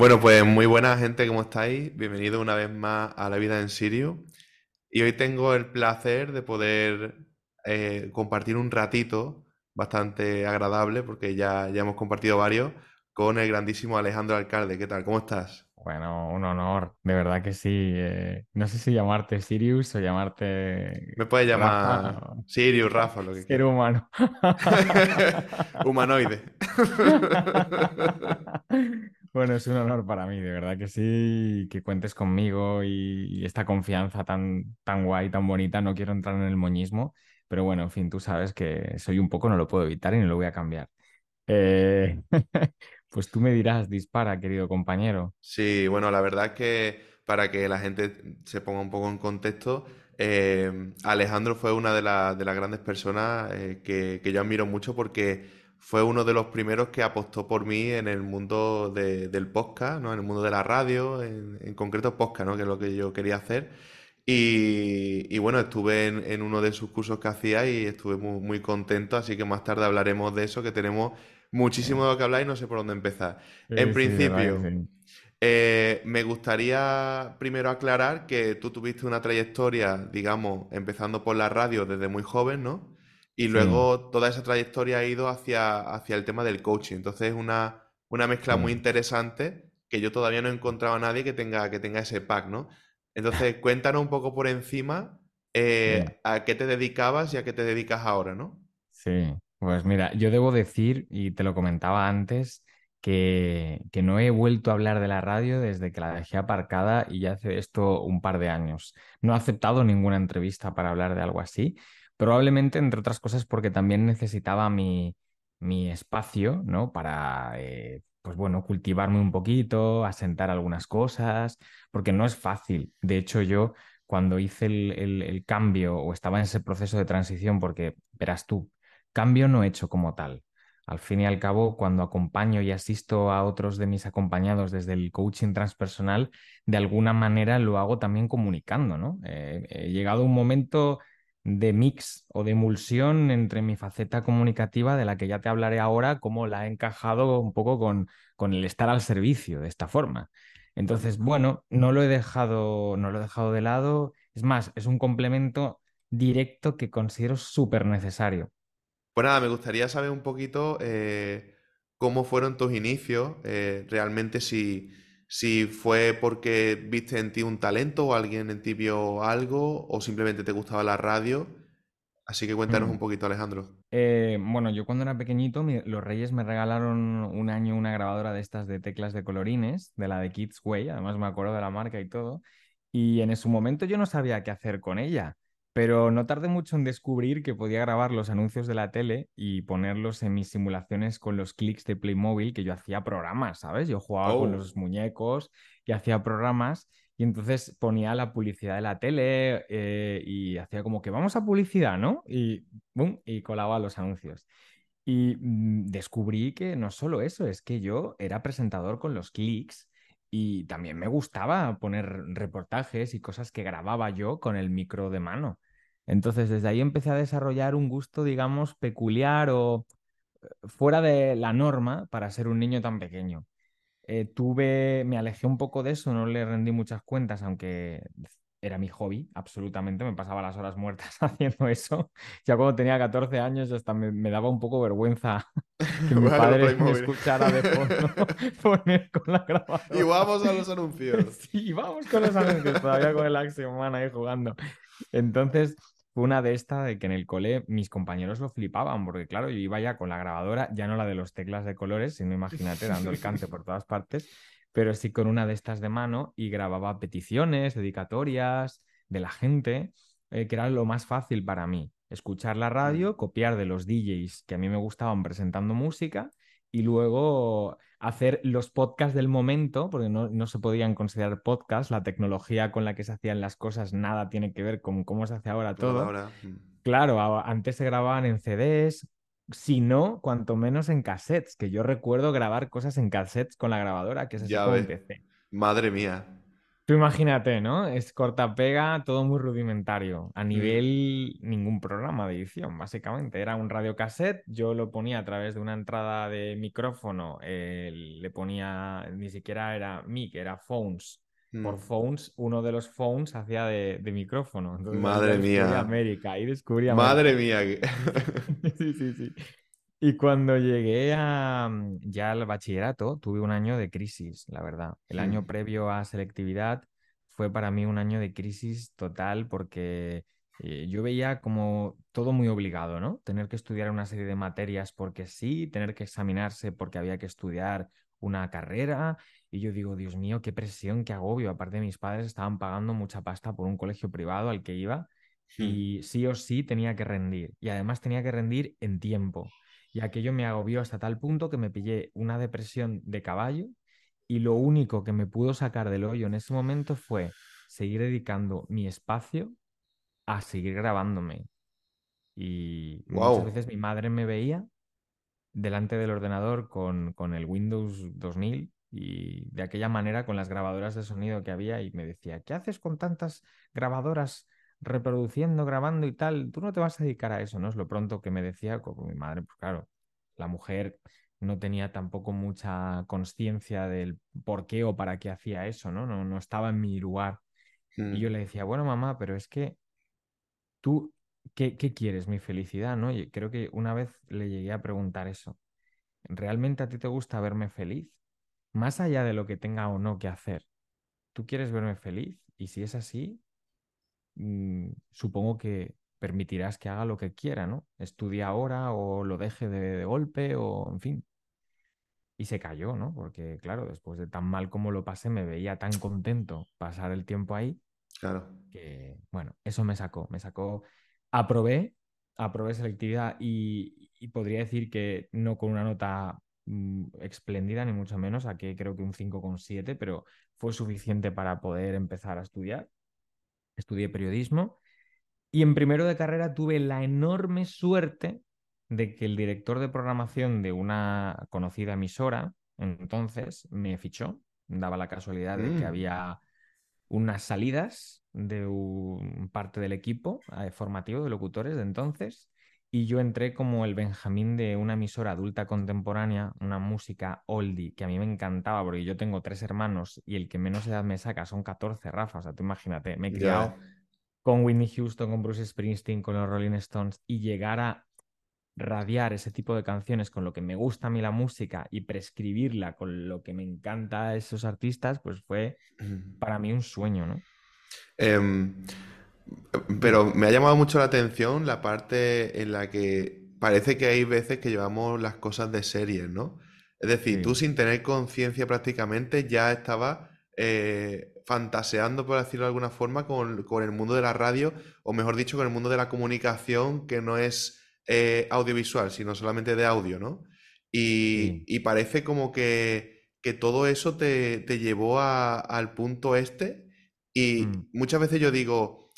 Bueno, pues muy buena gente, ¿cómo estáis? Bienvenido una vez más a La Vida en Sirio. Y hoy tengo el placer de poder eh, compartir un ratito bastante agradable, porque ya, ya hemos compartido varios, con el grandísimo Alejandro Alcalde. ¿Qué tal? ¿Cómo estás? Bueno, un honor, de verdad que sí. eh, no sé si llamarte Sirius o llamarte Me puedes Rafa, llamar Sirius, Rafa, lo que ser quieras. humano. Humanoide. Bueno, es un honor para mí, de verdad que sí, que cuentes conmigo y, esta confianza tan, tan guay, tan bonita. No quiero entrar en el moñismo, pero bueno, en fin, tú sabes que soy un poco, no lo puedo evitar y no lo voy a cambiar. Eh, Pues tú me dirás, dispara, querido compañero. Sí, bueno, la verdad es que para que la gente se ponga un poco en contexto, eh, Alejandro fue una de las grandes personas eh, que, que yo admiro mucho porque fue uno de los primeros que apostó por mí en el mundo de- del podcast, ¿no? En el mundo de la radio, en, en concreto podcast, ¿no? Que es lo que yo quería hacer. Y, y bueno, estuve en, en uno de sus cursos que hacía y estuve muy, muy contento, así que más tarde hablaremos de eso, que tenemos muchísimo de lo que hablar y no sé por dónde empezar. En Sí, que principio... Eh, me gustaría primero aclarar que tú tuviste una trayectoria, digamos, empezando por la radio desde muy joven, ¿no? Y Sí, luego toda esa trayectoria ha ido hacia, hacia el tema del coaching. Entonces es una, una mezcla muy sí. interesante que yo todavía no he encontrado a nadie que tenga, que tenga ese pack, ¿no? Entonces cuéntanos un poco por encima eh, a qué te dedicabas y a qué te dedicas ahora, ¿no? Sí, pues mira, yo debo decir, y te lo comentaba antes, que, que no he vuelto a hablar de la radio desde que la dejé aparcada y ya hace esto un par de años. No he aceptado ninguna entrevista para hablar de algo así, probablemente, entre otras cosas, porque también necesitaba mi, mi espacio, ¿no? Para, eh, pues bueno, cultivarme un poquito, asentar algunas cosas, porque no es fácil. De hecho, yo cuando hice el, el cambio o estaba en ese proceso de transición, porque verás tú, Cambio no hecho como tal. Al fin y al cabo, cuando acompaño y asisto a otros de mis acompañados desde el coaching transpersonal, de alguna manera lo hago también comunicando, ¿no? Eh, he llegado un momento de mix o de emulsión entre mi faceta comunicativa, de la que ya te hablaré ahora, cómo la he encajado un poco con, con el estar al servicio de esta forma. Entonces, bueno, no lo he dejado, no lo he dejado de lado. Es más, es un complemento directo que considero súper necesario. Pues nada, me gustaría saber un poquito eh, cómo fueron tus inicios, eh, realmente si, si fue porque viste en ti un talento o alguien en ti vio algo o simplemente te gustaba la radio. Así que cuéntanos un Mm. poquito, Alejandro. Eh, bueno, yo cuando era pequeñito, mi- los Reyes me regalaron un año una grabadora de estas de teclas de colorines, de la de Kids Way, además me acuerdo de la marca y todo, y en su momento yo no sabía qué hacer con ella, pero no tardé mucho en descubrir que podía grabar los anuncios de la tele y ponerlos en mis simulaciones con los clics de Playmobil, que yo hacía programas, ¿sabes? Yo jugaba con Oh, los muñecos y hacía programas. Y entonces ponía la publicidad de la tele eh, y hacía como que vamos a publicidad, ¿no? Y ¡bum! y colaba los anuncios. Y mm, descubrí que no solo eso, es que yo era presentador con los clics y también me gustaba poner reportajes y cosas que grababa yo con el micro de mano. Entonces, desde ahí empecé a desarrollar un gusto, digamos, peculiar o fuera de la norma para ser un niño tan pequeño eh, tuve, me alejé un poco de eso, no le rendí muchas cuentas, aunque era mi hobby, absolutamente, me pasaba las horas muertas haciendo eso. Ya cuando tenía 14 años hasta me, me daba un poco vergüenza que mi bueno, padre me escuchara de fondo poner con la Y grabadora. vamos a los anuncios. Sí, vamos con los anuncios, todavía con el Man ahí jugando. Entonces, fue una de estas de que en el cole mis compañeros lo flipaban, porque claro, yo iba ya con la grabadora, ya no la de los teclas de colores, sino imagínate dando el cante por todas partes, pero sí con una de estas de mano y grababa peticiones, dedicatorias de la gente, eh, que era lo más fácil para mí. Escuchar la radio, copiar de los DJs que a mí me gustaban presentando música y luego hacer los podcasts del momento, porque no, no se podían considerar podcasts, la tecnología con la que se hacían las cosas nada tiene que ver con cómo se hace ahora todo. ahora. mm. Claro, antes se grababan en CDs, si no, cuanto menos en cassettes, que yo recuerdo grabar cosas en cassettes con la grabadora, que es así Ya como ves. empecé. Madre mía. Tú imagínate, ¿no? Es corta pega, todo muy rudimentario. A nivel ningún programa de edición, básicamente. Era un radiocassette, yo lo ponía a través de una entrada de micrófono, eh, le ponía, ni siquiera era mic, era phones. Por mm. phones, uno de los phones hacía de, de micrófono. Entonces Madre mía. América, ahí descubrí Madre mía. Sí, sí, sí. Y cuando llegué a, mm, ya al bachillerato, tuve un año de crisis, la verdad. El año Mm, previo a selectividad fue para mí un año de crisis total porque eh, yo veía como todo muy obligado, ¿no? Tener que estudiar una serie de materias porque sí, tener que examinarse porque había que estudiar una carrera. Y yo digo, Dios mío, qué presión, qué agobio. Aparte, mis padres estaban pagando mucha pasta por un colegio privado al que iba mm. y sí o sí tenía que rendir. Y además tenía que rendir en tiempo. Y aquello me agobió hasta tal punto que me pillé una depresión de caballo y lo único que me pudo sacar del hoyo en ese momento fue seguir dedicando mi espacio a seguir grabándome. Y muchas Wow. veces mi madre me veía delante del ordenador con, con el Windows 2000 y de aquella manera con las grabadoras de sonido que había y me decía, ¿qué haces con tantas grabadoras reproduciendo, grabando y tal? Tú no te vas a dedicar a eso, ¿no? Es lo pronto que me decía con mi madre, pues claro, la mujer no tenía tampoco mucha conciencia del por qué o para qué hacía eso, ¿no? No, no estaba en mi lugar. Y yo Mm, le decía, bueno, mamá, pero es que tú, ¿qué, qué quieres? Mi felicidad, ¿no? Y creo que una vez le llegué a preguntar eso. ¿Realmente a ti te gusta verme feliz? Más allá de lo que tenga o no que hacer, ¿tú quieres verme feliz? Y si es así, mm, supongo que permitirás que haga lo que quiera, ¿no? Estudie ahora o lo deje de, de golpe o, en fin. Y se cayó, ¿no? Porque, claro, después de tan mal como lo pasé, me veía tan contento pasar el tiempo ahí claro. que, bueno, eso me sacó, me sacó, aprobé, aprobé selectividad y, y podría decir que no con una nota mm, espléndida, ni mucho menos, saqué creo que un cinco coma siete pero fue suficiente para poder empezar a estudiar. Estudié periodismo y en primero de carrera tuve la enorme suerte de que el director de programación de una conocida emisora entonces me fichó. Daba la casualidad de que Mm, había unas salidas de un parte del equipo eh, formativo de locutores de entonces y yo entré como el Benjamín de una emisora adulta contemporánea, una música oldie que a mí me encantaba porque yo tengo tres hermanos y el que menos edad me saca son 14 Rafa, o sea, tú imagínate, me he criado con Whitney Houston, con Bruce Springsteen, con los Rolling Stones y llegar a radiar ese tipo de canciones con lo que me gusta a mí la música y prescribirla con lo que me encanta a esos artistas, pues fue para mí un sueño, ¿no? Em, pero me ha llamado mucho la atención la parte en la que parece que hay veces que llevamos las cosas de series, ¿no? Es decir, tú sin tener conciencia prácticamente ya estabas eh, fantaseando, por decirlo de alguna forma, con, con el mundo de la radio, o mejor dicho, con el mundo de la comunicación que no es eh, audiovisual, sino solamente de audio, ¿no? Y, sí. y parece como que, que todo eso te, te llevó a- al punto este. Mm, Y muchas veces yo digo,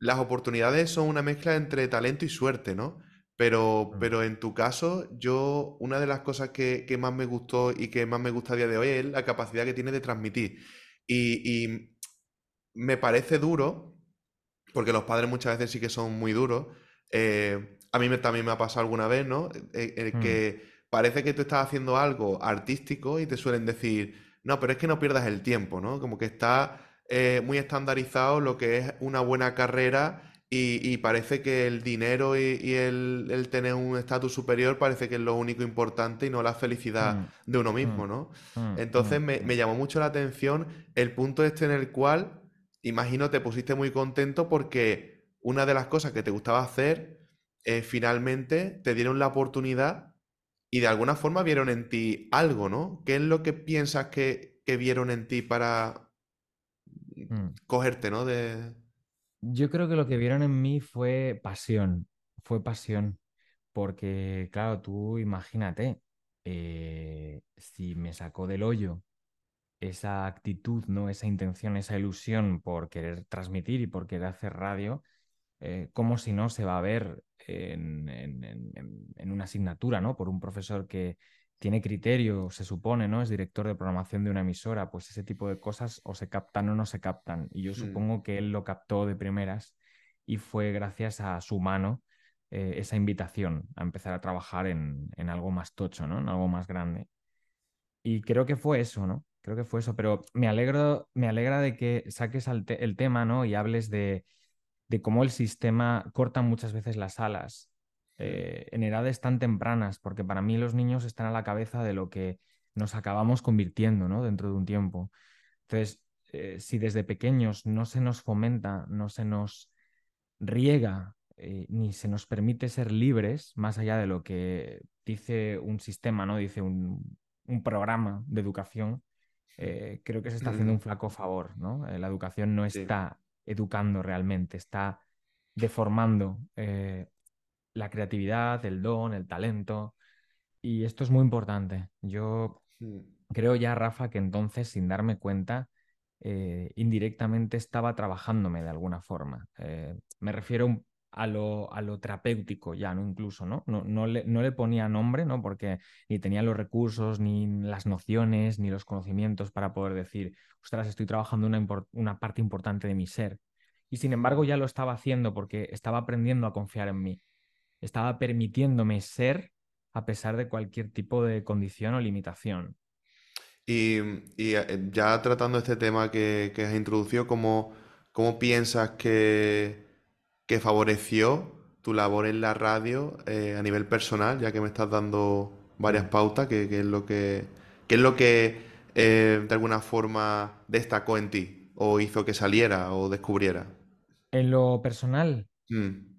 las oportunidades son una mezcla entre talento y suerte, ¿no? Pero, mm, pero en tu caso, yo, una de las cosas que, que más me gustó y que más me gusta a día de hoy es la capacidad que tienes de transmitir. Y, y me parece duro, porque los padres muchas veces sí que son muy duros. eh, a mí me- también me ha pasado alguna vez, ¿no? Eh, eh, mm, que parece que tú estás haciendo algo artístico y te suelen decir, no, pero es que no pierdas el tiempo, ¿no? Como que está eh, muy estandarizado lo que es una buena carrera y, y parece que el dinero y, y el, el tener un estatus superior parece que es lo único importante y no la felicidad mm, de uno mm, mismo, ¿no? mm, Entonces me, me llamó mucho la atención el punto este en el cual, imagino, te pusiste muy contento porque una de las cosas que te gustaba hacer, eh, finalmente te dieron la oportunidad y de alguna forma vieron en ti algo, ¿no? ¿Qué es lo que piensas que, que vieron en ti para mm. cogerte, ¿no? De... Yo creo que lo que vieron en mí fue pasión, fue pasión, porque claro, tú imagínate, eh, si me sacó del hoyo esa actitud, ¿no? Esa intención, esa ilusión por querer transmitir y por querer hacer radio, eh, como si no se va a ver en, en- en- en- en una asignatura, ¿no? Por un profesor que, tiene criterio, se supone, ¿no? Es director de programación de una emisora, pues ese tipo de cosas o se captan o no se captan. Y yo Mm, supongo que él lo captó de primeras y fue gracias a su mano eh, esa invitación a empezar a trabajar en, en algo más tocho, ¿no? En algo más grande. Y creo que fue eso, ¿no? Creo que fue eso, pero me alegro, me alegra de que saques te- el tema, ¿no? Y hables de, de cómo el sistema corta muchas veces las alas eh, en edades tan tempranas, porque para mí los niños están a la cabeza de lo que nos acabamos convirtiendo, ¿no? Dentro de un tiempo. Entonces, eh, si desde pequeños no se nos fomenta, no se nos riega, eh, ni se nos permite ser libres, más allá de lo que dice un sistema, ¿no? Dice un, un programa de educación, eh, creo que se está haciendo un flaco favor, ¿no? La educación no sí. está educando realmente, está deformando eh, la creatividad, el don, el talento, y esto es muy importante. Yo Mm, Creo ya, Rafa, que entonces, sin darme cuenta, eh, indirectamente estaba trabajándome de alguna forma. Eh, me refiero a lo, a lo terapéutico ya, ¿no? Incluso, ¿no? No, no le, no le ponía nombre, ¿no? Porque ni tenía los recursos, ni las nociones, ni los conocimientos para poder decir, ostras, estoy trabajando una, una parte importante de mi ser. Y sin embargo, mm. ya lo estaba haciendo porque estaba aprendiendo a confiar en mí. Estaba permitiéndome ser a pesar de cualquier tipo de condición o limitación. Y, y, eh, ya tratando este tema que, que has introducido, ¿cómo, cómo piensas que, que favoreció tu labor en la radio eh, a nivel personal, ya que me estás dando varias Mm. pautas, que, que es lo que, que es lo que eh, de alguna forma destacó en ti, o hizo que saliera o descubriera? En lo personal, Mm,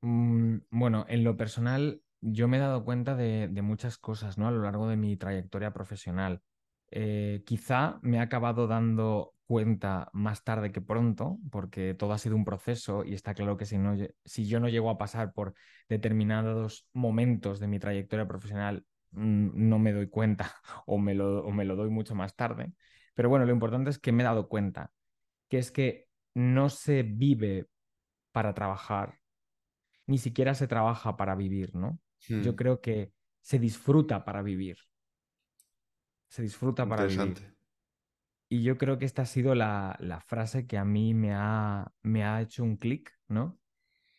mm, bueno, en lo personal yo me he dado cuenta de, de muchas cosas, ¿no? A lo largo de mi trayectoria profesional. Eh, quizá me he acabado dando cuenta más tarde que pronto, porque todo ha sido un proceso y está claro que si no, si yo no llego a pasar por determinados momentos de mi trayectoria profesional, no me doy cuenta o me lo, o me lo doy mucho más tarde. Pero bueno, lo importante es que me he dado cuenta, que es que no se vive para trabajar, ni siquiera se trabaja para vivir, ¿no? Yo mm, creo que se disfruta para vivir, se disfruta para vivir. Y yo creo que esta ha sido la, la frase que a mí me ha, me ha hecho un clic, ¿no?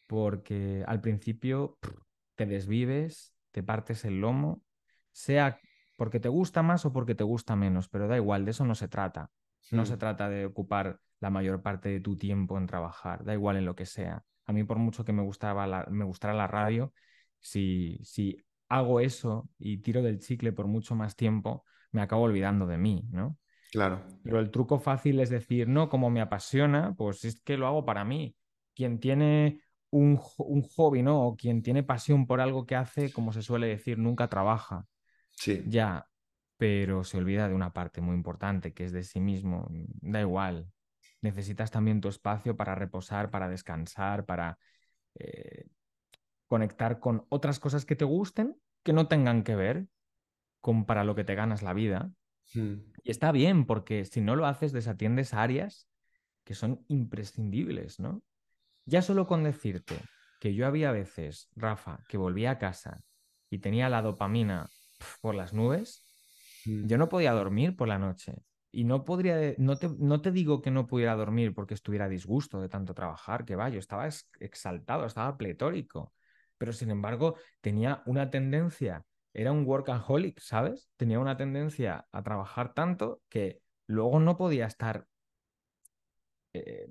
Porque al principio te desvives, te partes el lomo, sea porque te gusta más o porque te gusta menos, pero da igual, de eso no se trata. No se trata de ocupar la mayor parte de tu tiempo en trabajar, da igual en lo que sea. A mí, por mucho que me gustaba la, me gustara la radio, si, si hago eso y tiro del chicle por mucho más tiempo, me acabo olvidando de mí, ¿no? Claro. Pero el truco fácil es decir, no, como me apasiona, pues es que lo hago para mí. Quien tiene un, un hobby, ¿no? O quien tiene pasión por algo que hace, como se suele decir, nunca trabaja. Sí, Ya, pero se olvida de una parte muy importante, que es de sí mismo. Da igual. Necesitas también tu espacio para reposar, para descansar, para eh, conectar con otras cosas que te gusten, que no tengan que ver con para lo que te ganas la vida. Mm, Y está bien, porque si no lo haces, desatiendes áreas que son imprescindibles, ¿no? Ya solo con decirte que yo había veces, Rafa, que volvía a casa y tenía la dopamina pf, por las nubes, mm, yo no podía dormir por la noche. Y no podría, no te, no te digo que no pudiera dormir porque estuviera a disgusto de tanto trabajar, que va, yo estaba ex- exaltado, estaba pletórico. Pero sin embargo, tenía una tendencia, era un workaholic, ¿sabes? Tenía una tendencia a trabajar tanto que luego no podía estar eh,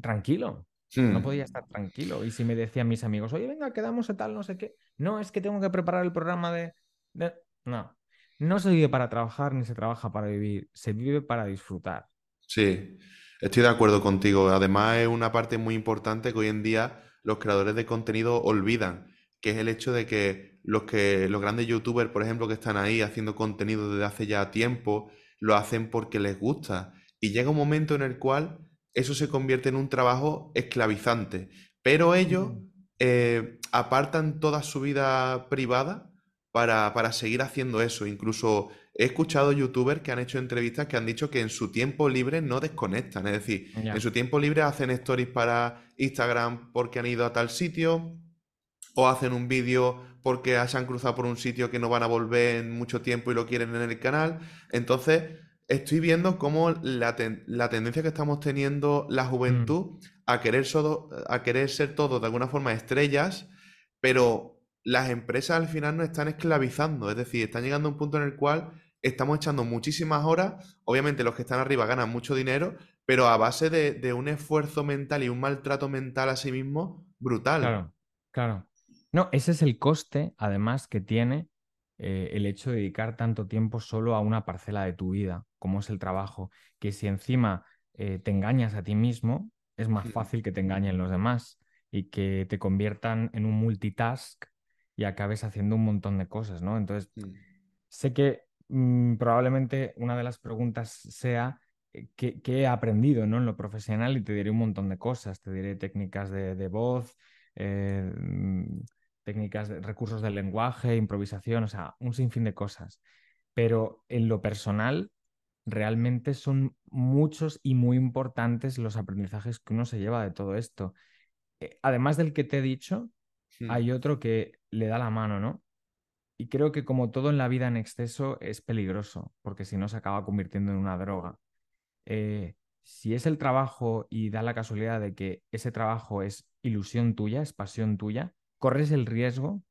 tranquilo. No podía mm. estar tranquilo. Y si me decían mis amigos, oye, venga, quedamos a tal, no sé qué. No, es que tengo que preparar el programa de... de-". No, no se vive para trabajar ni se trabaja para vivir. Se vive para disfrutar. Sí, estoy de acuerdo contigo. Además, es una parte muy importante que hoy en día los creadores de contenido olvidan, que es el hecho de que los que los grandes youtubers, por ejemplo, que están ahí haciendo contenido desde hace ya tiempo, lo hacen porque les gusta. Y llega un momento en el cual eso se convierte en un trabajo esclavizante. Pero ellos eh, apartan toda su vida privada para, para seguir haciendo eso. Incluso He escuchado youtubers que han hecho entrevistas que han dicho que en su tiempo libre no desconectan, es decir, en su tiempo libre hacen stories para Instagram porque han ido a tal sitio, o hacen un vídeo porque se han cruzado por un sitio que no van a volver en mucho tiempo y lo quieren en el canal. Entonces, estoy viendo cómo la, tendencia que estamos teniendo la juventud mm. a, querer a querer ser todos de alguna forma estrellas, pero las empresas al final nos están esclavizando, es decir, están llegando a un punto en el cual estamos echando muchísimas horas, obviamente los que están arriba ganan mucho dinero, pero a base de, un esfuerzo mental y un maltrato mental a sí mismo brutal. Claro, claro. No, ese es el coste, además, que tiene eh, el hecho de dedicar tanto tiempo solo a una parcela de tu vida, como es el trabajo, que si encima eh, te engañas a ti mismo, es más fácil que te engañen los demás y que te conviertan en un multitask y acabes haciendo un montón de cosas, ¿no? Entonces, sé que mm, probablemente una de las preguntas sea eh, ¿qué, he aprendido ¿no? en lo profesional y te diré un montón de cosas, te diré técnicas de, voz, mm, técnicas, de, recursos del lenguaje, improvisación, o sea, un sinfín de cosas. Pero en lo personal, realmente son muchos y muy importantes los aprendizajes que uno se lleva de todo esto. Eh, además del que te he dicho, hmm. hay otro que le da la mano, ¿no? Y creo que como todo en la vida en exceso es peligroso, porque si no se acaba convirtiendo en una droga. Eh, si es el trabajo y da la casualidad de que ese trabajo es ilusión tuya, es pasión tuya, corres el riesgo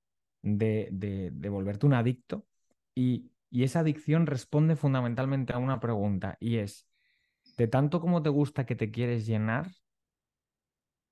de, volverte un adicto y, esa adicción responde fundamentalmente a una pregunta y es, de tanto como te gusta que te quieres llenar,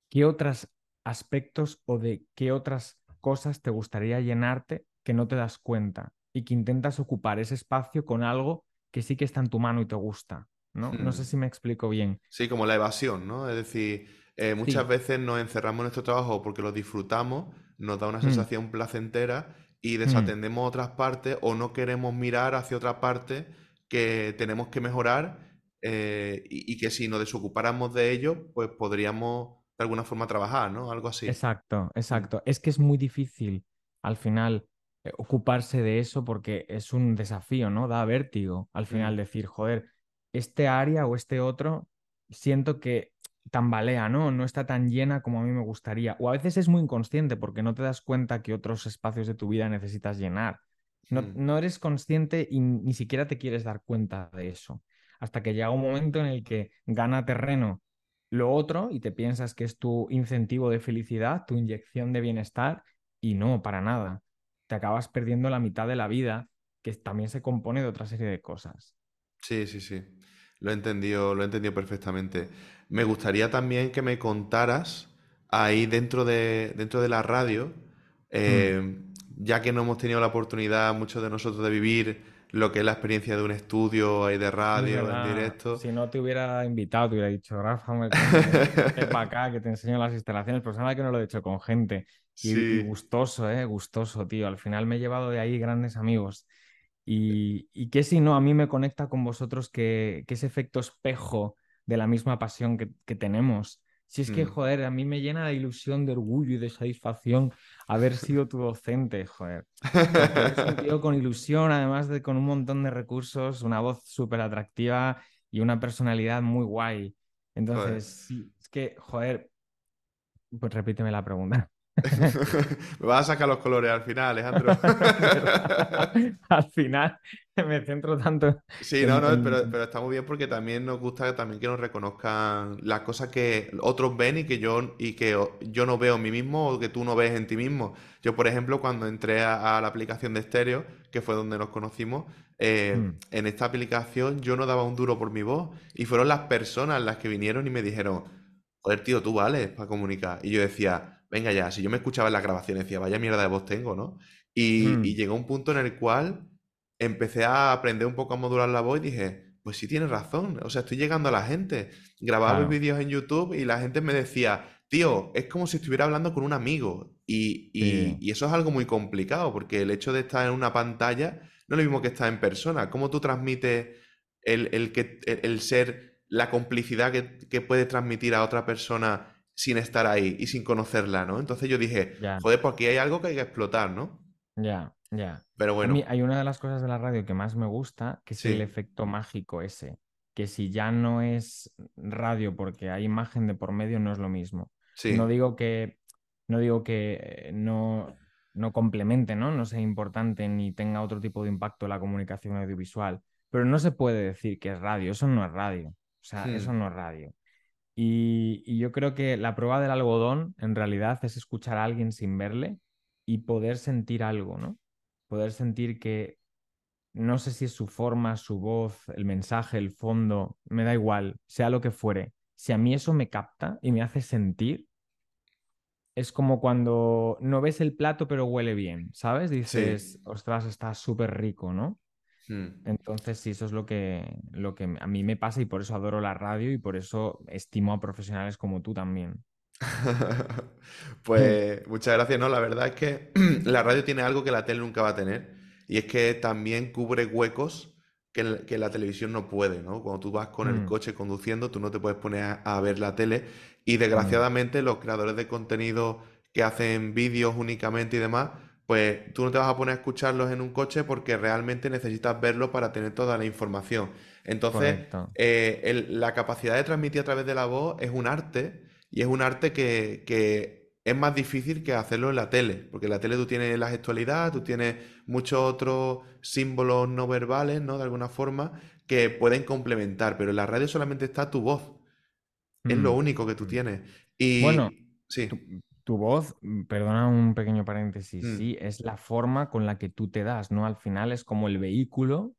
¿qué otros aspectos o de qué otras cosas te gustaría llenarte que no te das cuenta y que intentas ocupar ese espacio con algo que sí que está en tu mano y te gusta? ¿no? No sé hmm. si me explico bien. Sí, como la evasión, ¿no? Es decir, eh, muchas veces nos encerramos en nuestro trabajo porque lo disfrutamos, nos da una mm. sensación placentera y mm. desatendemos otras partes o no queremos mirar hacia otra parte que tenemos que mejorar eh, y, que si nos desocupáramos de ello, pues podríamos de alguna forma trabajar, ¿no? Algo así. Exacto, mm. exacto. Es que es muy difícil al final eh, ocuparse de eso porque es un desafío, ¿no? Da vértigo al final decir, joder, este área o este otro, siento que tambalea, ¿no? No está tan llena como a mí me gustaría. O a veces es muy inconsciente porque no te das cuenta que otros espacios de tu vida necesitas llenar. No, no eres consciente y ni siquiera te quieres dar cuenta de eso. Hasta que llega un momento en el que gana terreno lo otro y te piensas que es tu incentivo de felicidad, tu inyección de bienestar, y no, para nada. Te acabas perdiendo la mitad de la vida, que también se compone de otra serie de cosas. Sí, sí, sí. Lo he entendido, lo he entendido perfectamente. Me gustaría también que me contaras ahí dentro de, dentro de la radio, eh, mm. ya que no hemos tenido la oportunidad muchos de nosotros de vivir lo que es la experiencia de un estudio ahí de radio en directo. Si no te hubiera invitado, te hubiera dicho, Rafa, me para acá, que te enseño las instalaciones, pero sabes que no lo he hecho con gente. Y, gustoso, ¿eh? Gustoso, tío. Al final me he llevado de ahí grandes amigos. Y, y que si no, a mí me conecta con vosotros que, que ese efecto espejo de la misma pasión que, tenemos. Si es que, mm. joder, a mí me llena de ilusión, de orgullo y de satisfacción haber sido tu docente, joder. Un tío con ilusión, además de con un montón de recursos, una voz súper atractiva y una personalidad muy guay. Entonces, sí, es que, joder, pues repíteme la pregunta. Me vas a sacar los colores al final, Alejandro. al final me centro tanto. Sí, no, no, pero, está muy bien porque también nos gusta también que nos reconozcan las cosas que otros ven y que yo y que yo no veo en mí mismo o que tú no ves en ti mismo. Yo, por ejemplo, cuando entré a, la aplicación de estéreo, que fue donde nos conocimos, eh, mm. en esta aplicación yo no daba un duro por mi voz y fueron las personas las que vinieron y me dijeron, joder, tío, tú vales para comunicar. Y yo decía, venga ya, si yo me escuchaba en las grabaciones, decía, vaya mierda de voz tengo, ¿no? Y, mm. llegó un punto en el cual empecé a aprender un poco a modular la voz y dije, pues sí tienes razón, o sea, estoy llegando a la gente. Grababa vídeos en YouTube y la gente me decía, tío, es como si estuviera hablando con un amigo. Y, eso es algo muy complicado, porque el hecho de estar en una pantalla no es lo mismo que estar en persona. ¿Cómo tú transmites el, que, el, ser, la complicidad que, que puede transmitir a otra persona sin estar ahí y sin conocerla, ¿no? Entonces yo dije, joder, pues aquí hay algo que hay que explotar, ¿no? Ya, ya. Pero bueno. hay una de las cosas de la radio que más me gusta, que es el efecto mágico ese. Que si ya no es radio porque hay imagen de por medio, no es lo mismo. No digo que No digo que eh, no, no complemente, ¿no? No sea importante ni tenga otro tipo de impacto la comunicación audiovisual, pero no se puede decir que es radio, eso no es radio, o sea, eso Hmm, no es radio. Y, y yo creo que la prueba del algodón en realidad es escuchar a alguien sin verle y poder sentir algo, ¿no? Poder sentir que no sé si es su forma, su voz, el mensaje, el fondo, me da igual, sea lo que fuere. Si a mí eso me capta y me hace sentir, es como cuando no ves el plato pero huele bien, ¿sabes? Sí. Dices, ostras, está súper rico, ¿no? Hmm. Entonces, sí, eso es lo que, lo que a mí me pasa y por eso adoro la radio y por eso estimo a profesionales como tú también. Pues muchas gracias, no, la verdad es que la radio tiene algo que la tele nunca va a tener y es que también cubre huecos que, que la televisión no puede, ¿no? Cuando tú vas con el Mm, coche conduciendo, tú no te puedes poner a, a ver la tele y mm, desgraciadamente los creadores de contenido que hacen vídeos únicamente y demás, pues tú no te vas a poner a escucharlos en un coche porque realmente necesitas verlo para tener toda la información. Entonces, eh, el- la capacidad de transmitir a través de la voz es un arte y es un arte que, que es más difícil que hacerlo en la tele, porque en la tele tú tienes la gestualidad, tú tienes muchos otros símbolos no verbales, ¿no? De alguna forma, que pueden complementar, pero en la radio solamente está tu voz, es lo Mm, único que tú tienes. Bueno, Y tu, sí, tu voz, mm, perdona un pequeño paréntesis, mm, sí, es la forma con la que tú te das, ¿no? Al final es como el vehículo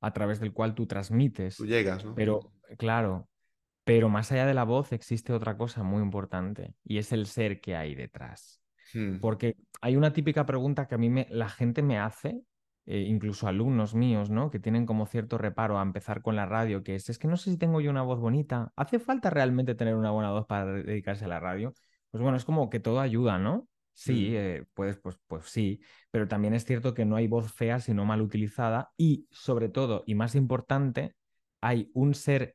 a través del cual tú tú transmites. llegas, ¿no? Pero, claro, pero más allá de la voz existe otra cosa muy importante y es el ser que hay detrás. mm, Porque hay una típica pregunta que a mí me, la gente me hace, eh, incluso alumnos míos, ¿no? Que tienen como cierto reparo a empezar con la radio, que es, es que no sé si tengo yo una voz bonita. ¿Hace falta realmente tener una buena voz para dedicarse a la radio? Pues bueno, es como que todo ayuda, ¿no? Sí, mm, eh, pues, pues, pues sí, pero también es cierto que no hay voz fea sino mal utilizada y sobre todo, y más importante, hay un ser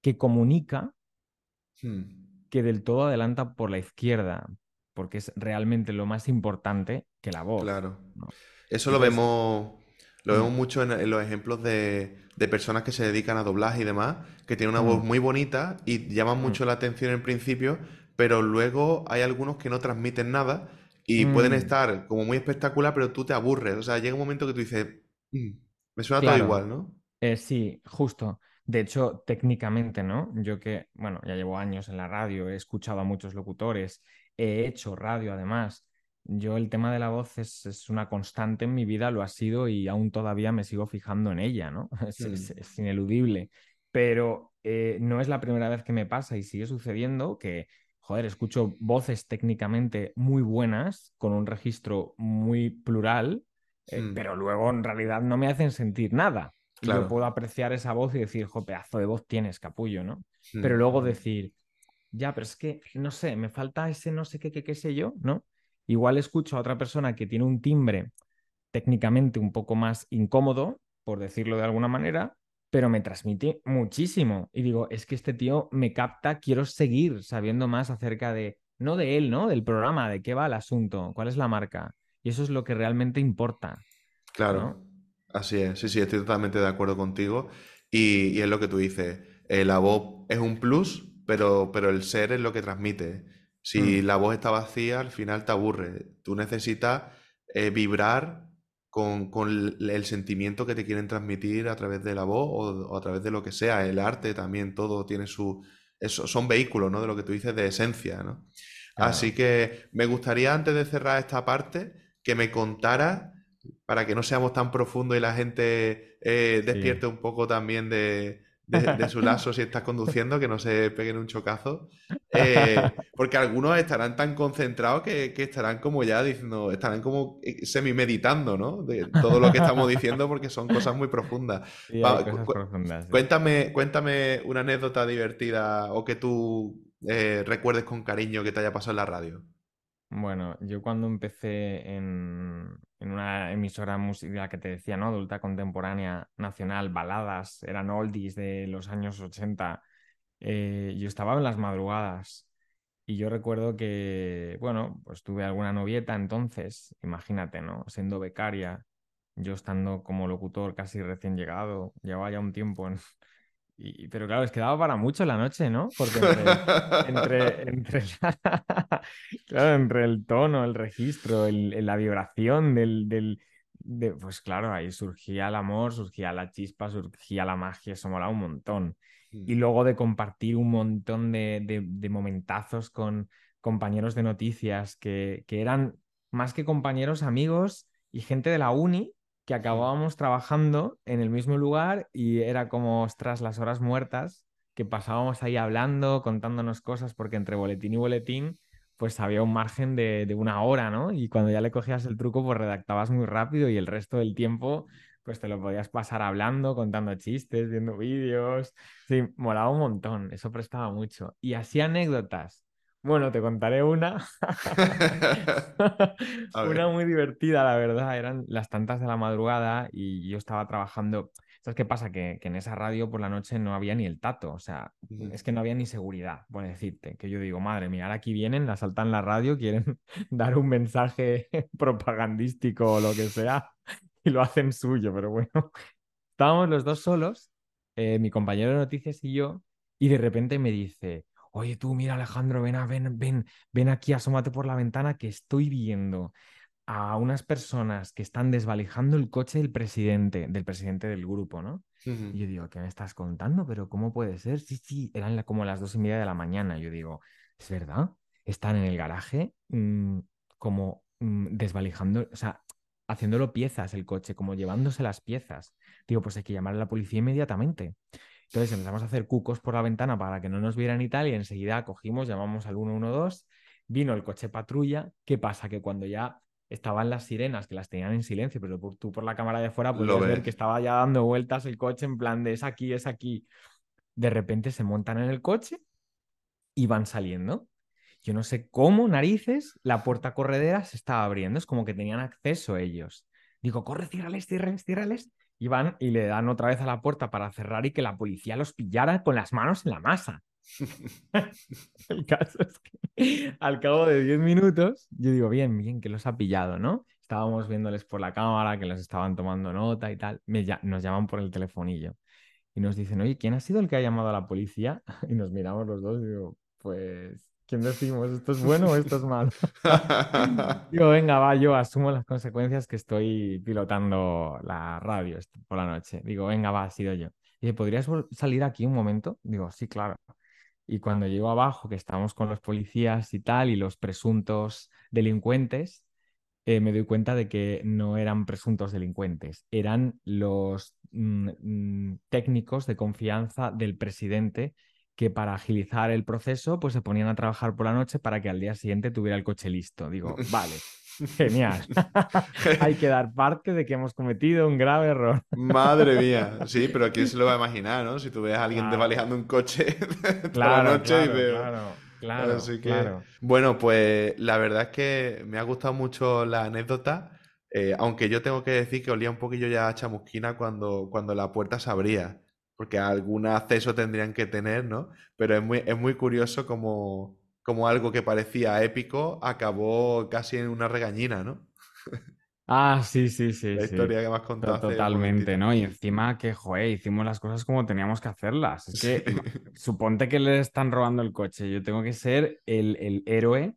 que comunica mm. que del todo adelanta por la izquierda, porque es realmente lo más importante que la voz, Claro. ¿no? Eso lo vemos, lo vemos mucho en, en los ejemplos de, de personas que se dedican a doblaje y demás, que tienen una voz mm, muy bonita y llaman mm, mucho la atención en principio, pero luego hay algunos que no transmiten nada y pueden mm, estar como muy espectacular, pero tú te aburres. O sea, llega un momento que tú dices, "Mm, me suena todo igual, ¿no? Eh, sí, justo. De hecho, técnicamente, ¿no? Yo que, bueno, ya llevo años en la radio, he escuchado a muchos locutores, he hecho radio además. Yo el tema de la voz es, es una constante en mi vida, lo ha sido y aún todavía me sigo fijando en ella, ¿no? Es, es- Mm, es ineludible. Pero eh, no es la primera vez que me pasa y sigue sucediendo que, joder, escucho voces técnicamente muy buenas, con un registro muy plural eh, mm, pero luego en realidad no me hacen sentir nada. Y yo claro. puedo apreciar esa voz y decir, jo, pedazo de voz tienes, capullo, ¿no? Pero Mm, luego decir, ya, pero es que, no sé, me falta ese no sé qué, qué, qué sé yo, ¿no? Igual escucho a otra persona que tiene un timbre técnicamente un poco más incómodo, por decirlo de alguna manera, pero me transmite muchísimo. Y digo, es que este tío me capta, quiero seguir sabiendo más acerca de, no de él, ¿no? Del programa, de qué va el asunto, cuál es la marca. Y eso es lo que realmente importa, Claro, ¿no? así es. Sí, sí, estoy totalmente de acuerdo contigo. Y, y es lo que tú dices. eh, la voz es un plus, pero, pero el ser es lo que transmite. Si Mm, la voz está vacía, al final te aburre. Tú necesitas eh, vibrar con, con el, sentimiento que te quieren transmitir a través de la voz o, o a través de lo que sea. El arte también, todo tiene su... eso- son vehículos, ¿no? De lo que tú dices de esencia, ¿no? Así que me gustaría, antes de cerrar esta parte, que me contaras para que no seamos tan profundos y la gente eh, sí. despierte un poco también de, de- de su lazo si estás conduciendo, que no se peguen un chocazo. Eh, porque algunos estarán tan concentrados que, que estarán como ya diciendo, estarán como eh, semi-meditando, ¿no? De todo lo que estamos diciendo porque son cosas muy profundas. Sí, hay Va, cu- cosas cu- profundas, sí. cuéntame, cuéntame una anécdota divertida o que tú eh, recuerdes con cariño que te haya pasado en la radio. Bueno, yo cuando empecé en, en una emisora musical que te decía, ¿no? Adulta contemporánea nacional, baladas, eran oldies de los años 80, eh, yo estaba en las madrugadas y yo recuerdo que, bueno, pues tuve alguna novieta entonces, imagínate, ¿no? Siendo becaria, yo estando como locutor casi recién llegado, llevaba ya un tiempo en, pero claro, es que daba para mucho la noche, ¿no? Porque entre, entre, claro, entre el tono, el registro, la vibración del, del pues claro, ahí surgía el amor, surgía la chispa, surgía la magia, eso molaba un montón. Y mm. luego de compartir un montón de, de, momentazos con compañeros de noticias que, que eran más que compañeros, amigos y gente de la uni que acabábamos trabajando en el mismo lugar y era como, ostras, las horas muertas que pasábamos ahí hablando, contándonos cosas, porque entre boletín y boletín, pues había un margen de, una hora, ¿no? Y cuando ya le cogías el truco, pues redactabas muy rápido y el resto del tiempo, pues te lo podías pasar hablando, contando chistes, viendo vídeos. Sí, molaba un montón, eso prestaba mucho. Y así anécdotas bueno, te contaré una. una muy divertida, la verdad. Eran las tantas de la madrugada y yo estaba trabajando. ¿Sabes qué pasa? Que, en esa radio por la noche no había ni el tato. O sea, es que no había ni seguridad, por decirte. Que yo digo, madre mía, ahora aquí vienen, la saltan la radio, quieren dar un mensaje propagandístico o lo que sea y lo hacen suyo. Pero bueno, estábamos los dos solos, eh, mi compañero de noticias y yo, y de repente me dice Oye, tú, mira, Alejandro, ven, ven, ven, ven aquí, asómate por la ventana que estoy viendo a unas personas que están desvalijando el coche del presidente, del presidente del grupo, ¿no? Y yo digo, ¿qué me estás contando? Pero ¿cómo puede ser? Sí, sí, eran como las dos y media de la mañana. Yo digo, ¿es verdad? Están en el garaje mm, como mm, desvalijando, o sea, haciéndolo piezas el coche, como llevándose las piezas. Digo, pues hay que llamar a la policía inmediatamente. Entonces empezamos a hacer cucos por la ventana para que no nos vieran y tal, y enseguida cogimos, llamamos al 112, vino el coche patrulla. ¿Qué pasa? Que cuando ya estaban las sirenas, que las tenían en silencio, pero tú por la cámara de fuera puedes ver que estaba ya dando vueltas el coche en plan de es aquí, es aquí. De repente se montan en el coche y van saliendo. Yo no sé cómo, narices, la puerta corredera se estaba abriendo. Es como que tenían acceso ellos. Digo, corre, ciérrales, ciérrales, ciérrales y van y le dan otra vez a la puerta para cerrar y que la policía los pillara con las manos en la masa. el caso es que al cabo de 10 minutos, yo digo, bien, bien, que los ha pillado, ¿no? Estábamos viéndoles por la cámara, que los estaban tomando nota y tal. nos llaman por el telefonillo y nos dicen, oye, ¿quién ha sido el que ha llamado a la policía? Y nos miramos los dos y digo, pues ¿Quién decimos? ¿Esto es bueno o esto es malo? Digo, venga, va, yo asumo las consecuencias que estoy pilotando la radio por la noche. Digo, venga, va, ha sido yo. Y ¿podrías salir aquí un momento? Digo, sí, claro. Y cuando llego abajo, que estamos con los policías y tal, y los presuntos delincuentes, eh, me doy cuenta de que no eran presuntos delincuentes, eran los mm, mm, técnicos de confianza del presidente que para agilizar el proceso, pues se ponían a trabajar por la noche para que al día siguiente tuviera el coche listo. Digo, vale, genial. Hay que dar parte de que hemos cometido un grave error. Madre mía, sí, pero ¿quién se lo va a imaginar, no? Si tú ves a alguien desvalijando un coche toda la noche y veo... Claro, Así que, claro. Bueno, pues la verdad es que me ha gustado mucho la anécdota. Eh, aunque yo tengo que decir que olía un poquillo ya a chamusquina cuando, cuando la puerta se abría porque algún acceso tendrían que tener, ¿no? Pero es muy, es muy curioso como, como algo que parecía épico acabó casi en una regañina, ¿no? Ah, sí, sí, sí. La historia que me has contado. Totalmente, ¿no? Y encima que, joder, hicimos las cosas como teníamos que hacerlas. Es que suponte que le están robando el coche. Yo tengo que ser el, el héroe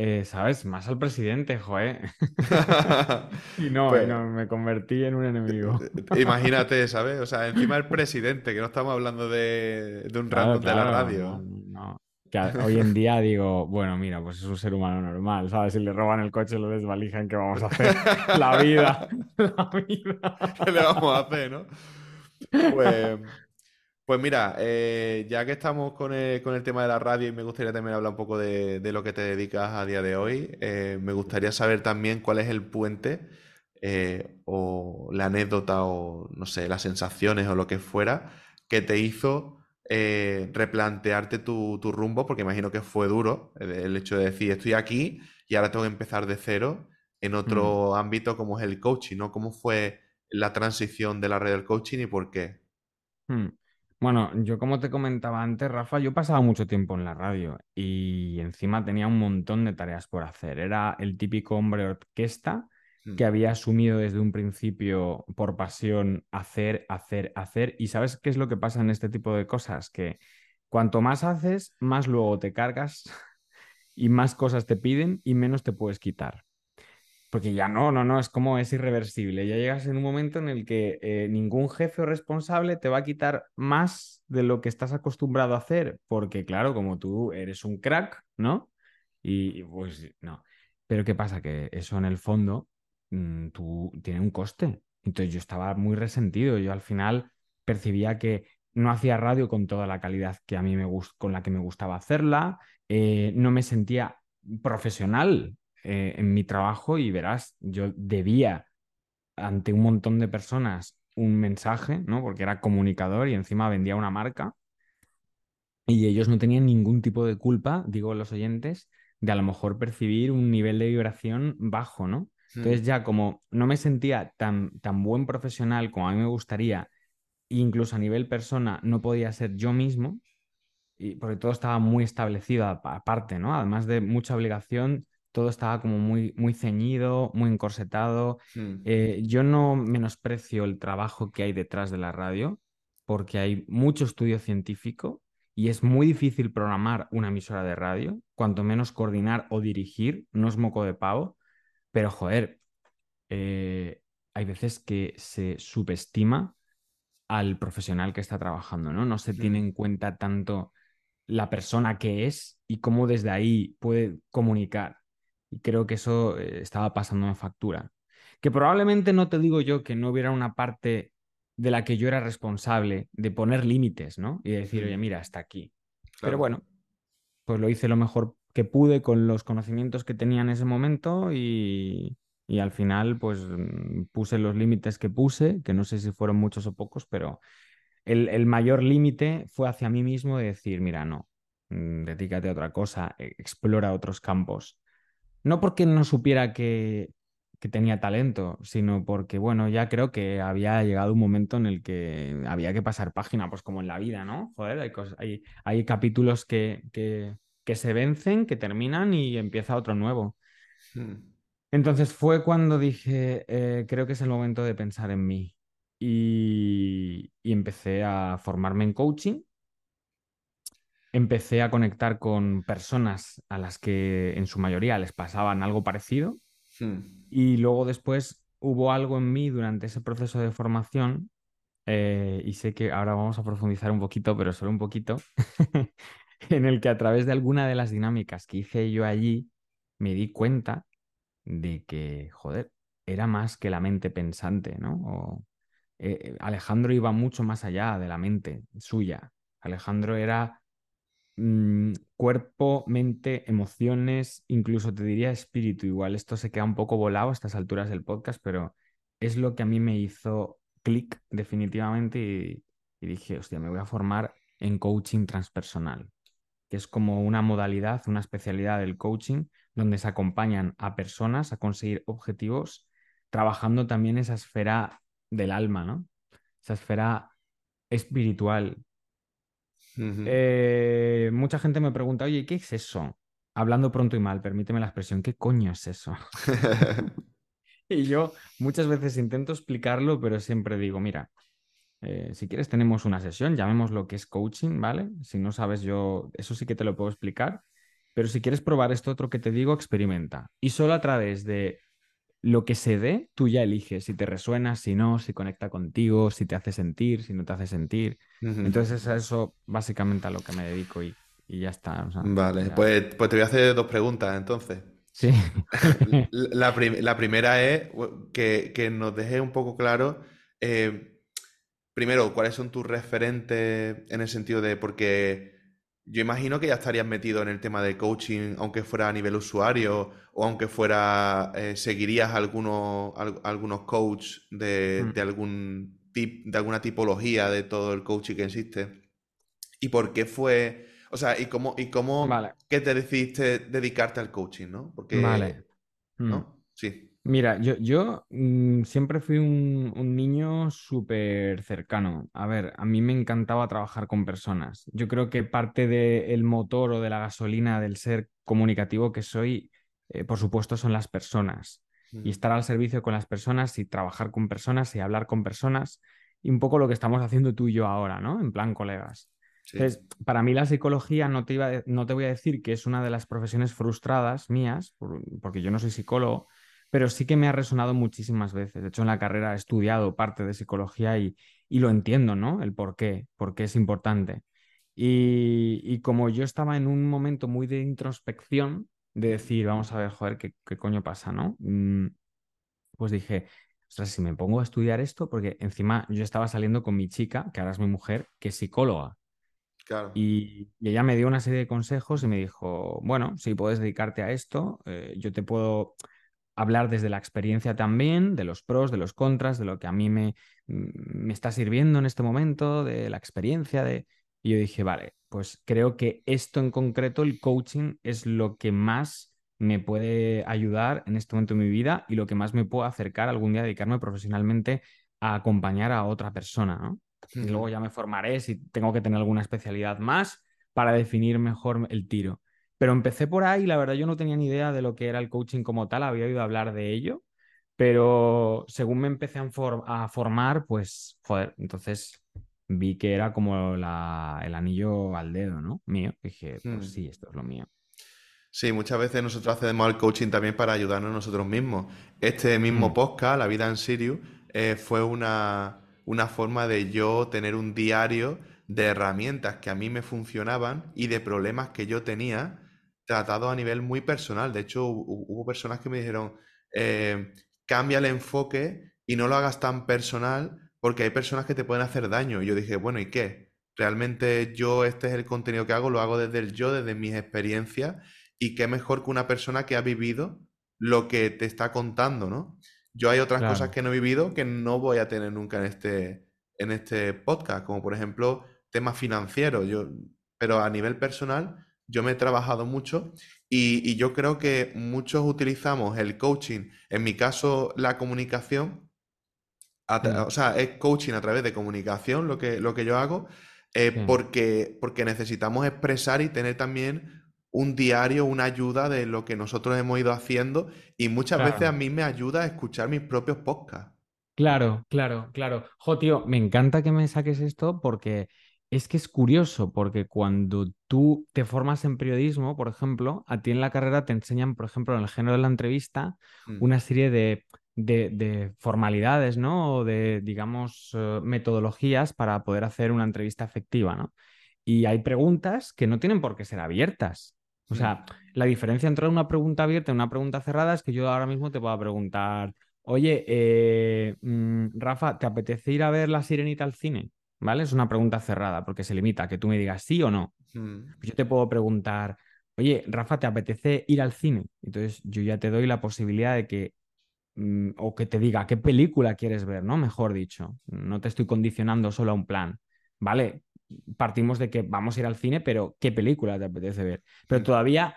eh, ¿sabes? Más al presidente, joder. y no, pues no, me convertí en un enemigo. Imagínate, ¿sabes? O sea, encima el presidente, que no estamos hablando de, un random de la radio. No, Que hoy en día digo, bueno, mira, pues es un ser humano normal, ¿sabes? Si le roban el coche, lo desvalijan, ¿qué vamos a hacer? la vida, la vida. ¿Qué le vamos a hacer, no? Pues, pues mira, eh, ya que estamos con el, tema de la radio y me gustaría también hablar un poco de, lo que te dedicas a día de hoy, eh, me gustaría saber también cuál es el puente eh, o la anécdota o no sé, las sensaciones o lo que fuera que te hizo replantearte tu, rumbo, porque imagino que fue duro el hecho de decir estoy aquí y ahora tengo que empezar de cero en otro mm. ámbito como es el coaching, ¿no? ¿Cómo fue la transición de la red del coaching y por qué? Mm. Bueno, yo como te comentaba antes, Rafa, yo pasaba mucho tiempo en la radio y encima tenía un montón de tareas por hacer. Era el típico hombre orquesta que Mm. había asumido desde un principio por pasión hacer, hacer, hacer. ¿Y sabes qué es lo que pasa en este tipo de cosas? Que cuanto más haces, más luego te cargas y más cosas te piden y menos te puedes quitar. Porque ya no, no, no, es como es irreversible. Ya llegas en un momento en el que eh, ningún jefe o responsable te va a quitar más de lo que estás acostumbrado a hacer, porque claro, como tú eres un crack, ¿no? Y, pues no. Pero ¿qué pasa? Que eso en el fondo mm, tú, tiene un coste. Entonces yo estaba muy resentido. Yo al final percibía que no hacía radio con toda la calidad que a mí me con la que me gustaba hacerla. eh, no me sentía profesional eh, en mi trabajo y verás, yo debía ante un montón de personas un mensaje, ¿no? Porque era comunicador y encima vendía una marca y ellos no tenían ningún tipo de culpa, digo los oyentes, de a lo mejor percibir un nivel de vibración bajo, ¿no? Entonces Mm. ya como no me sentía tan, tan buen profesional como a mí me gustaría, incluso a nivel persona no podía ser yo mismo, y porque todo estaba muy establecido aparte, ¿no? Además de mucha obligación, todo estaba como muy, muy ceñido, muy encorsetado. Mm. Eh, yo no menosprecio el trabajo que hay detrás de la radio, porque hay mucho estudio científico y es muy difícil programar una emisora de radio, cuanto menos coordinar o dirigir, no es moco de pavo, pero joder, eh, hay veces que se subestima al profesional que está trabajando, ¿no? No se tiene Mm. en cuenta tanto la persona que es y cómo desde ahí puede comunicar. Y creo que eso eh, estaba pasando en factura. Que probablemente no te digo yo que no hubiera una parte de la que yo era responsable de poner límites, ¿no? Y de decir, oye, mira, hasta aquí. Pero bueno, pues lo hice lo mejor que pude con los conocimientos que tenía en ese momento y, y al final pues mm, puse los límites que puse, que no sé si fueron muchos o pocos, pero el, el mayor límite fue hacia mí mismo de decir, mira, no, mm, dedícate a otra cosa, e- explora otros campos. No porque no supiera que, que tenía talento, sino porque, bueno, ya creo que había llegado un momento en el que había que pasar página, pues como en la vida, ¿no? Joder, hay, hay, hay capítulos que, que, que se vencen, que terminan y empieza otro nuevo. Mm. Entonces fue cuando dije, eh, creo que es el momento de pensar en mí. Y, y empecé a formarme en coaching. Empecé a conectar con personas a las que en su mayoría les pasaban algo parecido. Mm. Y luego después hubo algo en mí durante ese proceso de formación. eh, y sé que ahora vamos a profundizar un poquito, pero solo un poquito, en el que a través de alguna de las dinámicas que hice yo allí, me di cuenta de que, joder, era más que la mente pensante, ¿no? O, eh, eh, Alejandro iba mucho más allá de la mente suya. Alejandro era mm, cuerpo, mente, emociones, incluso te diría espíritu. Igual esto se queda un poco volado a estas alturas del podcast, pero es lo que a mí me hizo clic definitivamente y, y dije, hostia, me voy a formar en coaching transpersonal, que es como una modalidad, una especialidad del coaching donde se acompañan a personas a conseguir objetivos, trabajando también esa esfera del alma, ¿no? Esa esfera espiritual. Eh, mucha gente me pregunta, oye, ¿qué es eso? Hablando pronto y mal, permíteme la expresión, ¿qué coño es eso? Y yo muchas veces intento explicarlo, pero siempre digo, mira, eh, si quieres tenemos una sesión, llamemos lo que es coaching, ¿vale? Si no sabes yo, eso sí que te lo puedo explicar, pero si quieres probar esto otro que te digo, experimenta. Y solo a través de lo que se dé, tú ya eliges si te resuena, si no, si conecta contigo, si te hace sentir, si no te hace sentir. Ujú. Entonces es a eso básicamente a lo que me dedico y, y ya está. o sea, Vale, ya- pues, pues te voy a hacer dos preguntas entonces. Sí. La, prim- la primera es que, que nos deje un poco claro, eh, primero, cuáles son tus referentes en el sentido de, porque yo imagino que ya estarías metido en el tema de coaching, aunque fuera a nivel usuario o aunque fuera, eh, seguirías algunos, al- algunos coach de, Mm. de algún tip, de alguna tipología de todo el coaching que existe. ¿Y por qué fue, o sea, y cómo, y cómo Vale, que te decidiste dedicarte al coaching, ¿no? Porque, vale. Mm. ¿no? Sí. Mira, yo, yo mm, siempre fui un, un niño súper cercano. A ver, a mí me encantaba trabajar con personas. Yo creo que parte del motor o de la gasolina del ser comunicativo que soy, eh, por supuesto, son las personas. y estar al servicio con las personas y trabajar con personas y hablar con personas y un poco lo que estamos haciendo tú y yo ahora, ¿no? En plan colegas. Entonces, para mí la psicología no te, iba no te voy a decir que es una de las profesiones frustradas mías, porque yo no soy psicólogo, pero sí que me ha resonado muchísimas veces. De hecho, en la carrera he estudiado parte de psicología y, lo entiendo, ¿no? El por qué, por qué es importante. Y, como yo estaba en un momento muy de introspección, de decir, vamos a ver, joder, qué, coño pasa, ¿no? Mm, pues dije, ostras, si me pongo a estudiar esto, porque encima yo estaba saliendo con mi chica, que ahora es mi mujer, que es psicóloga. Y, ella me dio una serie de consejos y me dijo, bueno, si puedes dedicarte a esto, eh, yo te puedo hablar desde la experiencia también, de los pros, de los contras, de lo que a mí me, me está sirviendo en este momento, de la experiencia, de... Y yo dije, vale, pues creo que esto en concreto, el coaching, es lo que más me puede ayudar en este momento de mi vida y lo que más me puede acercar algún día a dedicarme profesionalmente a acompañar a otra persona, ¿no? Y luego ya me formaré si tengo que tener alguna especialidad más para definir mejor el tiro. Pero empecé por ahí, la verdad yo no tenía ni idea de lo que era el coaching como tal, había oído hablar de ello, pero según me empecé a, formar, pues, joder, entonces vi que era como el anillo al dedo, ¿no? Mío. dije, pues hmm. sí, esto es lo mío. Sí, muchas veces nosotros hacemos el coaching también para ayudarnos nosotros mismos. Este mismo hmm. podcast, La vida en Sirius, eh, fue una, una forma de yo tener un diario de herramientas que a mí me funcionaban y de problemas que yo tenía tratado a nivel muy personal. De hecho, hubo personas que me dijeron, eh, cambia el enfoque y no lo hagas tan personal porque hay personas que te pueden hacer daño. Y yo dije, bueno, ¿y qué? Realmente yo este es el contenido que hago, lo hago desde el yo, desde mis experiencias y qué mejor que una persona que ha vivido lo que te está contando, ¿no? Yo hay otras cosas que no he vivido que no voy a tener nunca en este, en este podcast, como por ejemplo temas financieros. Yo, pero a nivel personal, yo me he trabajado mucho y, yo creo que muchos utilizamos el coaching, en mi caso la comunicación, o sea, es coaching a través de comunicación lo que, lo que yo hago, eh, porque, porque necesitamos expresar y tener también un diario, una ayuda de lo que nosotros hemos ido haciendo y muchas veces a mí me ayuda a escuchar mis propios podcasts. Claro, claro, claro. Jo, tío, me encanta que me saques esto porque es que es curioso porque cuando tú te formas en periodismo, por ejemplo, a ti en la carrera te enseñan, por ejemplo, en el género de la entrevista, mm. una serie de, formalidades, ¿no? O de, digamos, eh, metodologías para poder hacer una entrevista efectiva, ¿no? Y hay preguntas que no tienen por qué ser abiertas. O sea, la diferencia entre una pregunta abierta y una pregunta cerrada es que yo ahora mismo te puedo preguntar, oye, eh, mm, Rafa, ¿te apetece ir a ver La Sirenita al cine? ¿Vale? Es una pregunta cerrada porque se limita a que tú me digas sí o no. Hmm. Yo te puedo preguntar, oye, Rafa, ¿te apetece ir al cine? Entonces yo ya te doy la posibilidad de que, mm, o que te diga qué película quieres ver, ¿no? Mejor dicho, no te estoy condicionando solo a un plan, ¿vale? Partimos de que vamos a ir al cine, pero ¿qué película te apetece ver? Pero hmm. todavía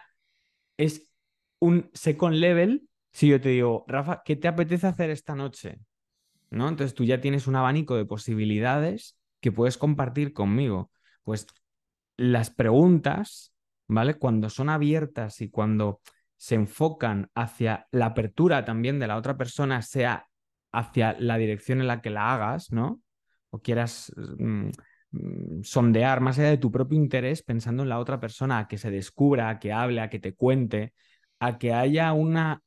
es un second level si yo te digo, Rafa, ¿qué te apetece hacer esta noche? ¿No? Entonces tú ya tienes un abanico de posibilidades que puedes compartir conmigo. Pues las preguntas, ¿vale? Cuando son abiertas y cuando se enfocan hacia la apertura también de la otra persona, sea hacia la dirección en la que la hagas, ¿no? O quieras mm, mm, sondear más allá de tu propio interés pensando en la otra persona, a que se descubra, a que hable, a que te cuente, a que haya una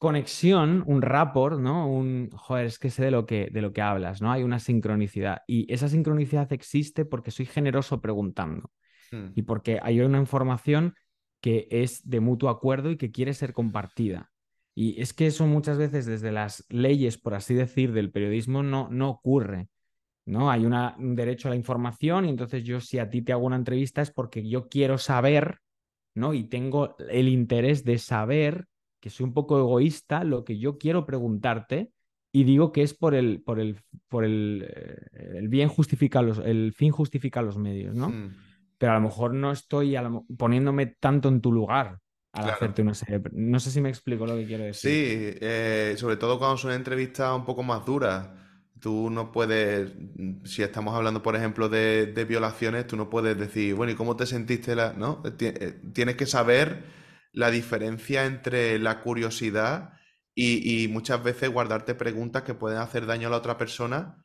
conexión, un rapport, ¿no? Un, joder, es que sé de lo que, de lo que hablas, ¿no? Hay una sincronicidad. Y esa sincronicidad existe porque soy generoso preguntando. Hmm. Y porque hay una información que es de mutuo acuerdo y que quiere ser compartida. Y es que eso muchas veces desde las leyes, por así decir, del periodismo no, no ocurre. ¿no? Hay un derecho a la información y entonces yo si a ti te hago una entrevista es porque yo quiero saber, ¿no? Y tengo el interés de saber que soy un poco egoísta, lo que yo quiero preguntarte y digo que es por el, por el, por el, eh, el bien justifica los, el fin justifica los medios, ¿no? Hmm. Pero a lo mejor no estoy poniéndome tanto en tu lugar al hacerte una serie. No sé si me explico lo que quiero decir. Sí, eh, sobre todo cuando son entrevistas un poco más duras. Tú no puedes, si estamos hablando, por ejemplo, de, de violaciones, tú no puedes decir, bueno, ¿y cómo te sentiste? La... ¿no? Eh, tienes que saber la diferencia entre la curiosidad y, muchas veces guardarte preguntas que pueden hacer daño a la otra persona,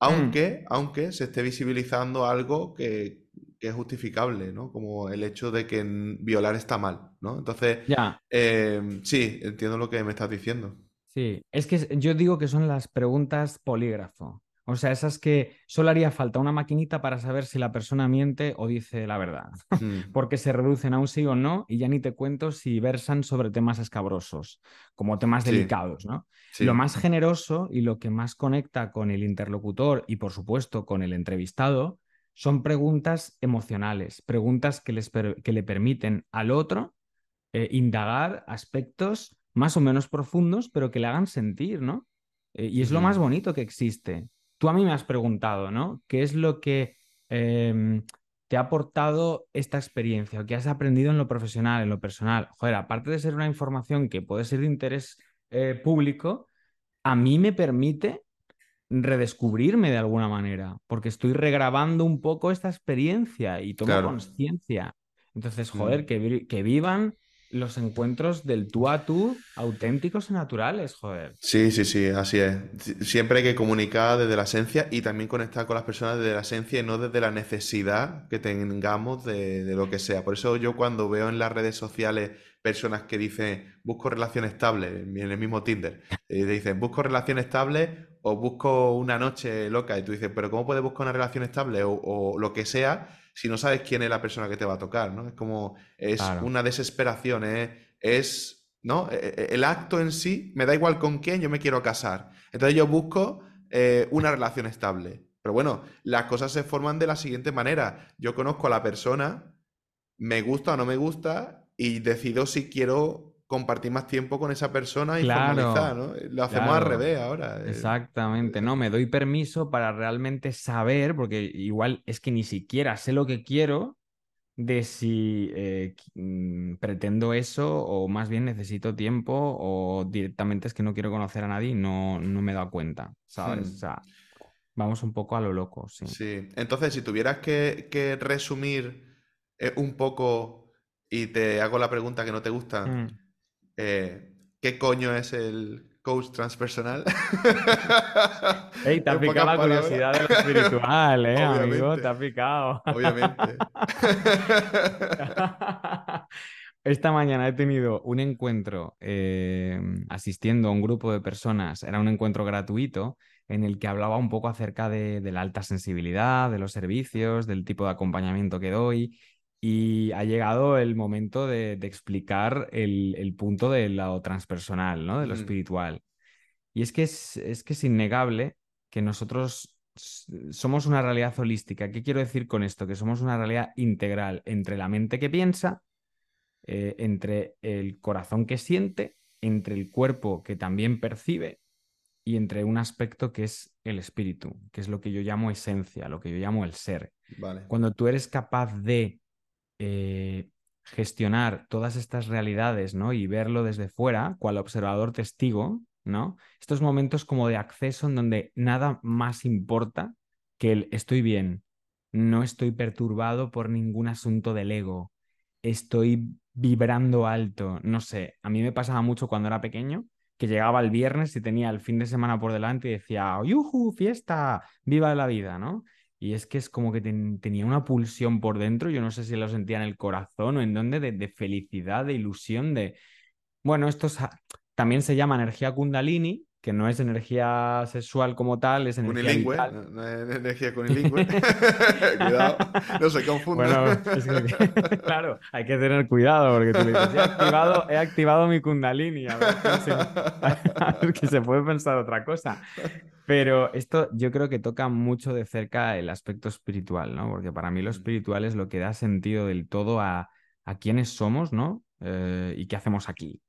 Mm. aunque, aunque se esté visibilizando algo que, que es justificable, ¿no? Como el hecho de que violar está mal, ¿no? Entonces, Ya, em, sí, entiendo lo que me estás diciendo. sí. Es que yo digo que son las preguntas polígrafo. O sea, esas que solo haría falta una maquinita para saber si la persona miente o dice la verdad. Mm, Porque se reducen a un sí o no y ya ni te cuento si versan sobre temas escabrosos, como temas sí, delicados, ¿no? Lo más generoso y lo que más conecta con el interlocutor y, por supuesto, con el entrevistado son preguntas emocionales, preguntas que, les per- que le permiten al otro eh, indagar aspectos más o menos profundos, pero que le hagan sentir, ¿no? Eh, y es lo más bonito que existe. Tú a mí me has preguntado, ¿no? ¿Qué es lo que em, te ha aportado esta experiencia o que has aprendido en lo profesional, en lo personal? Joder, aparte de ser una información que puede ser de interés eh, público, a mí me permite redescubrirme de alguna manera, porque estoy regrabando un poco esta experiencia y tomo claro. conciencia. Entonces, joder, mm. que, vi- que vivan los encuentros del tú a tú auténticos y naturales, joder. Sí, sí, sí, así es. Si- Siempre hay que comunicar desde la esencia y también conectar con las personas desde la esencia y no desde la necesidad que tengamos de, de lo que sea. Por eso yo cuando veo en las redes sociales personas que dicen busco relación estable, en el mismo Tinder, y te dicen busco relación estable o busco una noche loca y tú dices, pero ¿cómo puedes buscar una relación estable o, o lo que sea si no sabes quién es la persona que te va a tocar, ¿no? Es como, es Claro, una desesperación, es, es, ¿no? E- e- El acto en sí, me da igual con quién, yo me quiero casar. Entonces yo busco eh, una relación estable. Pero bueno, las cosas se forman de la siguiente manera. Yo conozco a la persona, me gusta o no me gusta, y decido si quiero compartir más tiempo con esa persona y formalizar, claro, ¿no? Lo hacemos al claro. revés ahora. eh, Exactamente, no, me doy permiso para realmente saber, porque igual es que ni siquiera sé lo que quiero de si eh, mm, pretendo eso o más bien necesito tiempo o directamente es que no quiero conocer a nadie y no, no me he dado cuenta, ¿sabes? O hmm. sea, vamos un poco a lo loco, sí. Sí, entonces si tuvieras que, que resumir eh, un poco y te hago la pregunta que no te gusta, Mm. Eh, ¿qué coño es el coach transpersonal? Ey, te ha picado la palabras. curiosidad de lo espiritual, ¿eh, amigo? Te ha picado. obviamente. Esta mañana he tenido un encuentro eh, asistiendo a un grupo de personas, era un encuentro gratuito en el que hablaba un poco acerca de, de la alta sensibilidad, de los servicios, del tipo de acompañamiento que doy y ha llegado el momento de, de explicar el, el punto de lo transpersonal, ¿no? De lo Ujú, espiritual. Y es que es, es que es innegable que nosotros somos una realidad holística. ¿Qué quiero decir con esto? Que somos una realidad integral entre la mente que piensa, eh, entre el corazón que siente, entre el cuerpo que también percibe y entre un aspecto que es el espíritu, que es lo que yo llamo esencia, lo que yo llamo el ser. Vale. Cuando tú eres capaz de eh, gestionar todas estas realidades, ¿no? Y verlo desde fuera, cual observador testigo, ¿no? Estos momentos como de acceso en donde nada más importa que el estoy bien, no estoy perturbado por ningún asunto del ego, estoy vibrando alto, no sé, a mí me pasaba mucho cuando era pequeño que llegaba el viernes y tenía el fin de semana por delante y decía, ¡yujú, fiesta! ¡Viva la vida! ¿no? Y es que es como que ten- tenía una pulsión por dentro, yo no sé si lo sentía en el corazón o en dónde, de, de felicidad, de ilusión, de... Bueno, esto también se llama energía kundalini, que no es energía sexual como tal, es energía Cunilingüe, vital. no, no es energía cunilingüe. Cuidado, no se confunda. Bueno, es que, claro, hay que tener cuidado porque tú le dices, he activado, he activado mi kundalini, a ver, que se, a ver que se puede pensar otra cosa. Pero esto yo creo que toca mucho de cerca el aspecto espiritual, ¿no? Porque para mí lo Mm, espiritual es lo que da sentido del todo a, a quiénes somos, ¿no? Eh, y qué hacemos aquí.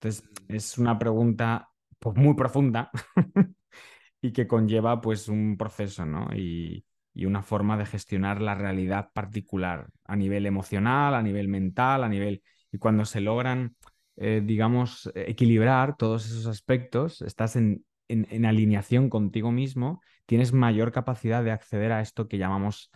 Entonces, mm, es una pregunta pues, muy profunda y que conlleva pues un proceso, ¿no? Y, y una forma de gestionar la realidad particular a nivel emocional, a nivel mental, a nivel... Y cuando se logran, eh, digamos, equilibrar todos esos aspectos, estás en, en, en alineación contigo mismo, tienes mayor capacidad de acceder a esto que llamamos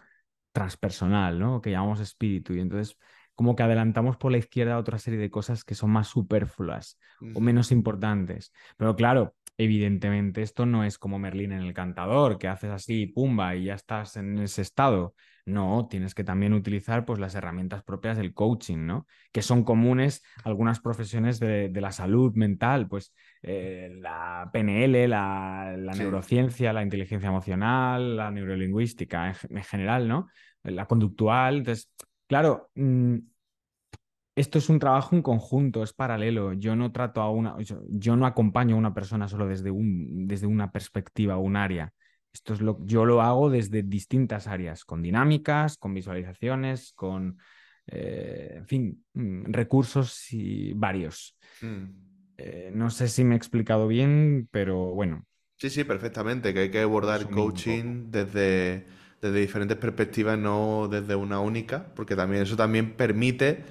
transpersonal, ¿no? Que llamamos espíritu. Y entonces como que adelantamos por la izquierda otra serie de cosas que son más superfluas o menos importantes. Pero claro, evidentemente esto no es como Merlín en el cantador, que haces así, pumba, y ya estás en ese estado. No, tienes que también utilizar pues, las herramientas propias del coaching, ¿no? Que son comunes algunas profesiones de, la salud mental, pues eh, la PNL, la, neurociencia, la inteligencia emocional, la neurolingüística en, general, ¿no? La conductual. Entonces, claro, mm, esto es un trabajo en conjunto, es paralelo. Yo no trato a una, yo no acompaño a una persona solo desde, un, desde una perspectiva o un área esto es lo, yo lo hago desde distintas áreas, con dinámicas, con visualizaciones, con, eh, en fin, mm, recursos y varios. Mm. Eh, no sé si me he explicado bien, pero bueno. Sí, sí, perfectamente, que hay que abordar coaching desde, desde diferentes perspectivas, no desde una única, porque también eso también permite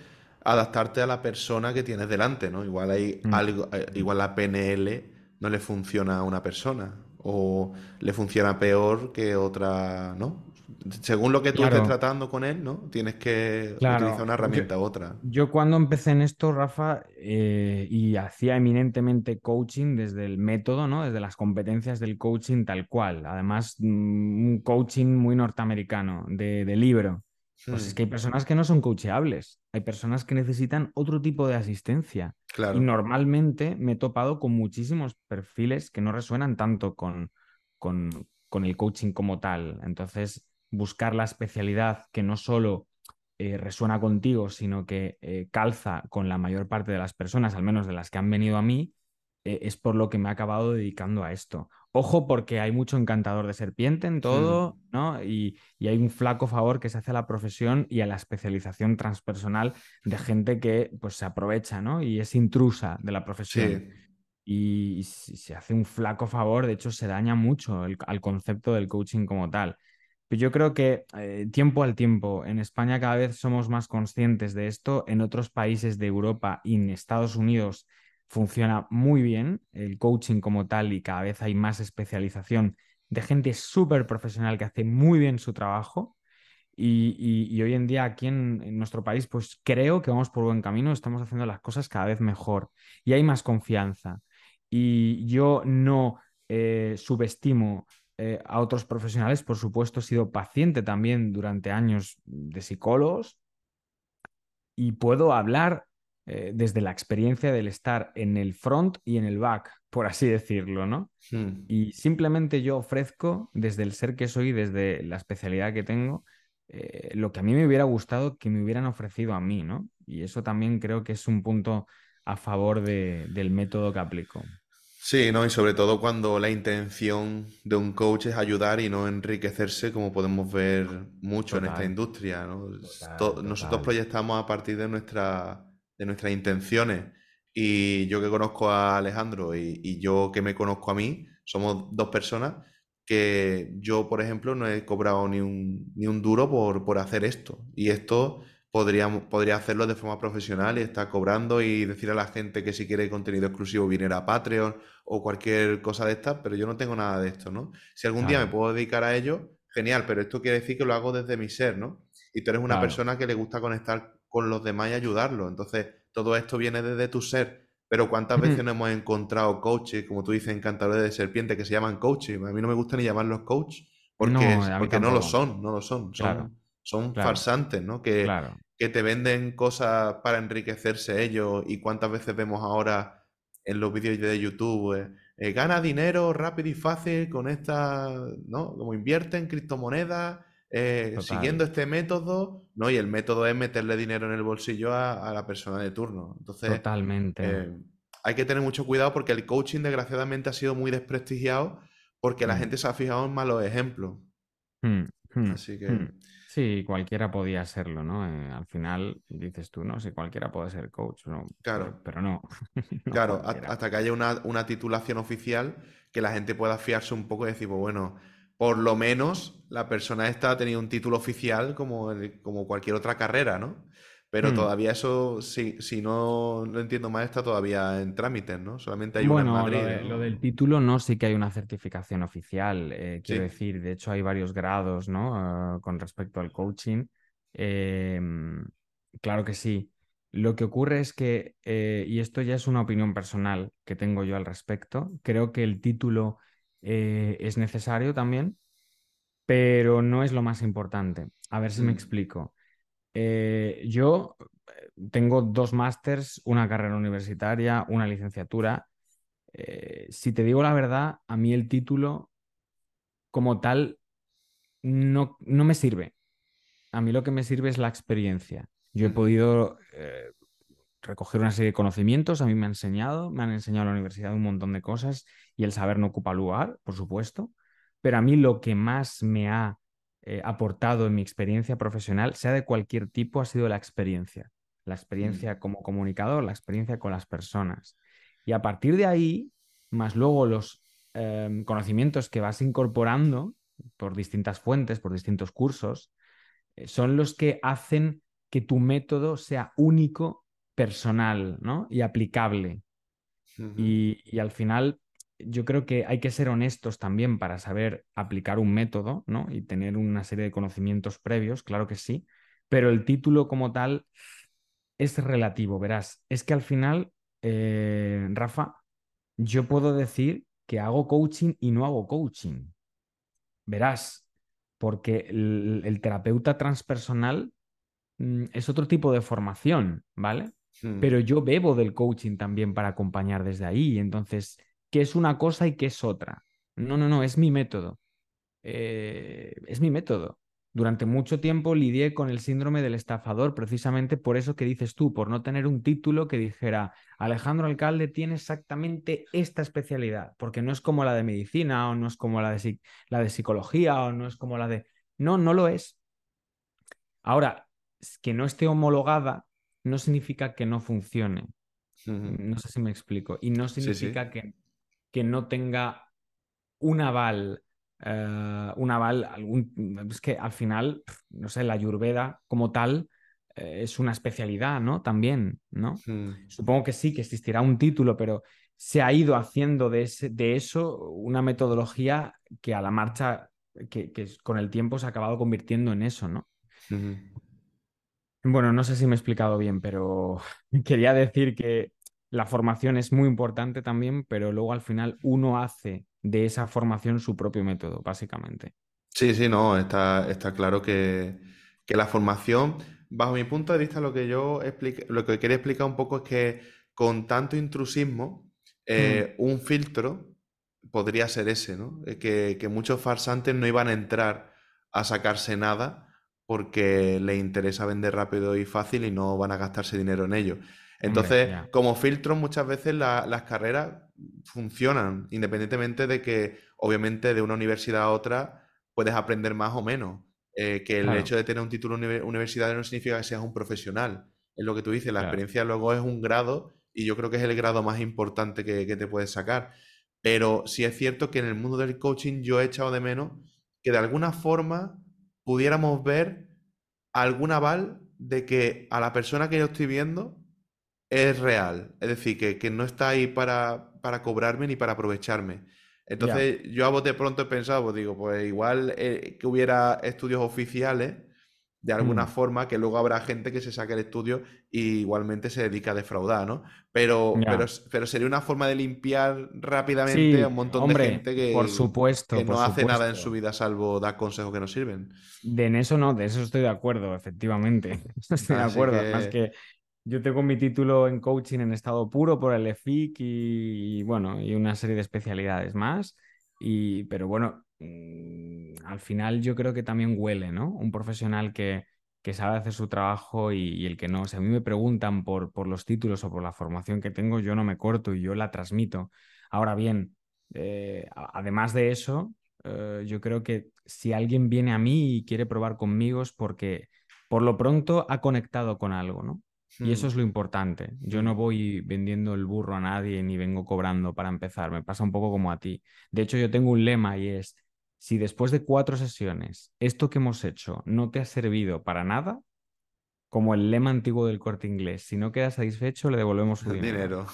adaptarte a la persona que tienes delante, ¿no? Igual hay mm. algo, eh, igual la PNL no le funciona a una persona o le funciona peor que otra, ¿no? Según lo que tú estés tratando con él, ¿no? Tienes que utilizar una herramienta u otra. Yo cuando empecé en esto, Rafa, eh, y hacía eminentemente coaching desde el método, ¿no? Desde las competencias del coaching tal cual. Además, mm, un coaching muy norteamericano, de, libro. Pues es hmm. que hay personas que no son coacheables, hay personas que necesitan otro tipo de asistencia. Y normalmente me he topado con muchísimos perfiles que no resuenan tanto con, con, el coaching como tal. Entonces, buscar la especialidad que no solo eh, resuena contigo, sino que eh, calza con la mayor parte de las personas, al menos de las que han venido a mí, eh, es por lo que me he acabado dedicando a esto. Ojo, porque hay mucho encantador de serpiente en todo. ¿no? Y, hay un flaco favor que se hace a la profesión y a la especialización transpersonal de gente que pues se aprovecha, ¿no? Y es intrusa de la profesión. Y, se hace un flaco favor, de hecho, se daña mucho al concepto del coaching como tal. Pero yo creo que eh, tiempo al tiempo, en España cada vez somos más conscientes de esto, en otros países de Europa y en Estados Unidos funciona muy bien el coaching como tal y cada vez hay más especialización de gente súper profesional que hace muy bien su trabajo. Y, hoy en día aquí en, nuestro país, pues creo que vamos por buen camino, estamos haciendo las cosas cada vez mejor y hay más confianza. Y yo no eh, subestimo eh, a otros profesionales, por supuesto, he sido paciente también durante años de psicólogos y puedo hablar eh, desde la experiencia del estar en el front y en el back, por así decirlo, ¿no? Hmm. Y simplemente yo ofrezco, desde el ser que soy, desde la especialidad que tengo, eh, lo que a mí me hubiera gustado que me hubieran ofrecido a mí, ¿no? Y eso también creo que es un punto a favor del método que aplico. Sí, ¿no? Y sobre todo cuando la intención de un coach es ayudar y no enriquecerse, como podemos ver mucho en esta industria, ¿no? Nosotros proyectamos a partir de nuestra de nuestras intenciones. Y yo que conozco a Alejandro y, yo que me conozco a mí, somos dos personas que yo, por ejemplo, no he cobrado ni un, ni un duro por, por hacer esto. Y esto podría, podría hacerlo de forma profesional y estar cobrando y decir a la gente que si quiere contenido exclusivo viniera a Patreon o cualquier cosa de estas, pero yo no tengo nada de esto, ¿no? Si algún día me puedo dedicar a ello, genial, pero esto quiere decir que lo hago desde mi ser, ¿no? Y tú eres una persona que le gusta conectar con los demás y ayudarlos. Entonces, todo esto viene desde tu ser. Pero ¿cuántas veces no hemos encontrado coaches, como tú dices, encantadores de serpiente, que se llaman coaches? A mí no me gusta ni llamarlos coach, porque no, porque no lo son, no lo son. Son, son farsantes, ¿no? Que, que te venden cosas para enriquecerse ellos. Y cuántas veces vemos ahora en los vídeos de YouTube, eh, eh, gana dinero rápido y fácil con esta, ¿no? Como invierte en criptomonedas eh, siguiendo este método, ¿no? Y el método es meterle dinero en el bolsillo a, la persona de turno. Entonces, Totalmente. Hay que tener mucho cuidado porque el coaching, desgraciadamente, ha sido muy desprestigiado porque la mm. gente se ha fijado en malos ejemplos. Mm, mm, Así que. Sí, cualquiera podía serlo, ¿no? Eh, al final dices tú, ¿no? Si cualquiera puede ser coach, ¿no? Claro. Pero, no. claro, hasta que haya una, una, titulación oficial que la gente pueda fiarse un poco y decir, pues bueno, por lo menos la persona esta ha tenido un título oficial como, como cualquier otra carrera, ¿no? Pero hmm. todavía eso, si, si no lo entiendo mal, está todavía en trámites, ¿no? Solamente hay una en Madrid. Lo, lo, del título no, sí que hay una certificación oficial, eh, quiero decir. De hecho, hay varios grados, ¿no? Ah, con respecto al coaching. Em, claro que sí. Lo que ocurre es que, eh, y esto ya es una opinión personal que tengo yo al respecto, creo que el título eh, es necesario también, pero no es lo más importante. A ver si me Mm, explico. Eh, yo tengo dos másters, una carrera universitaria, una licenciatura. Eh, si te digo la verdad, a mí el título como tal no, no me sirve. A mí lo que me sirve es la experiencia. Yo he podido eh, recoger una serie de conocimientos, a mí me han enseñado, me han enseñado en la universidad un montón de cosas y el saber no ocupa lugar, por supuesto, pero a mí lo que más me ha eh, aportado en mi experiencia profesional, sea de cualquier tipo, ha sido la experiencia. La mm, experiencia como comunicador, la experiencia con las personas. Y a partir de ahí, más luego los eh, conocimientos que vas incorporando por distintas fuentes, por distintos cursos, eh, son los que hacen que tu método sea único, personal, ¿no? Y aplicable. Y, y al final, yo creo que hay que ser honestos también para saber aplicar un método, ¿no? Y tener una serie de conocimientos previos, claro que sí, pero el título como tal es relativo, verás. Es que al final, eh, Rafa, yo puedo decir que hago coaching y no hago coaching. Verás, porque el, el terapeuta transpersonal mm, es otro tipo de formación, ¿vale? mm, Pero yo bebo del coaching también para acompañar desde ahí. Entonces, ¿qué es una cosa y qué es otra? No, no, no, es mi método. Eh, es mi método. Durante mucho tiempo lidié con el síndrome del estafador, precisamente por eso que dices tú, por no tener un título que dijera Alejandro Alcalde tiene exactamente esta especialidad, porque no es como la de medicina o no es como la de, la de psicología o no es como la de... No, no lo es. Ahora, que no esté homologada no significa que no funcione. No sé si me explico. Y no Sí, sí. significa que, que no tenga un aval, eh, un aval, algún, es que al final, no sé, la Ayurveda como tal eh, es una especialidad, ¿no? También, ¿no? Mm, Supongo que sí, que existirá un título, pero se ha ido haciendo de, ese, de eso una metodología que a la marcha, que, que con el tiempo se ha acabado convirtiendo en eso, ¿no? Bueno, no sé si me he explicado bien, pero quería decir que la formación es muy importante también, pero luego al final uno hace de esa formación su propio método, básicamente. Sí, sí, no, está, está claro que, que la formación, bajo mi punto de vista, lo que yo explique- lo que quería explicar un poco es que con tanto intrusismo, Mm, eh, un filtro podría ser ese, ¿no? Eh, Que, que muchos farsantes no iban a entrar a sacarse nada porque les interesa vender rápido y fácil y no van a gastarse dinero en ello. Entonces, como filtros, muchas veces la- las carreras funcionan, independientemente de que, obviamente, de una universidad a otra puedes aprender más o menos. Eh, que el claro, hecho de tener un título uni- universitario no significa que seas un profesional. Es lo que tú dices, la claro, experiencia luego es un grado y yo creo que es el grado más importante que, que te puedes sacar. Pero sí es cierto que en el mundo del coaching yo he echado de menos que de alguna forma pudiéramos ver algún aval de que a la persona que yo estoy viendo es real. Es decir, que, que no está ahí para, para cobrarme ni para aprovecharme. Entonces, yo a bote pronto he pensado, pues digo, pues igual eh, que hubiera estudios oficiales, de alguna mm, forma, que luego habrá gente que se saque el estudio y igualmente se dedica a defraudar, ¿no? Pero, pero, pero sería una forma de limpiar rápidamente a un montón de gente por que, supuesto, que por no hace nada en su supuesto. vida salvo dar consejos que no sirven. De en eso no, de eso estoy de acuerdo, efectivamente. Estoy de acuerdo. Además que, que yo tengo mi título en coaching en estado puro por el EFIC y, bueno, y una serie de especialidades más. Y, pero bueno, mm, al final yo creo que también huele, ¿no? Un profesional que, que sabe hacer su trabajo y, el que no. Si a mí me preguntan por, por los títulos o por la formación que tengo, yo no me corto y yo la transmito. Ahora bien, eh, además de eso eh, yo creo que si alguien viene a mí y quiere probar conmigo es porque por lo pronto ha conectado con algo, ¿no? Y eso mm, es lo importante. Yo no voy vendiendo el burro a nadie ni vengo cobrando para empezar. Me pasa un poco como a ti. De hecho, yo tengo un lema y es, si después de cuatro sesiones esto que hemos hecho no te ha servido para nada, como el lema antiguo del Corte Inglés, si no quedas satisfecho, le devolvemos su dinero. dinero.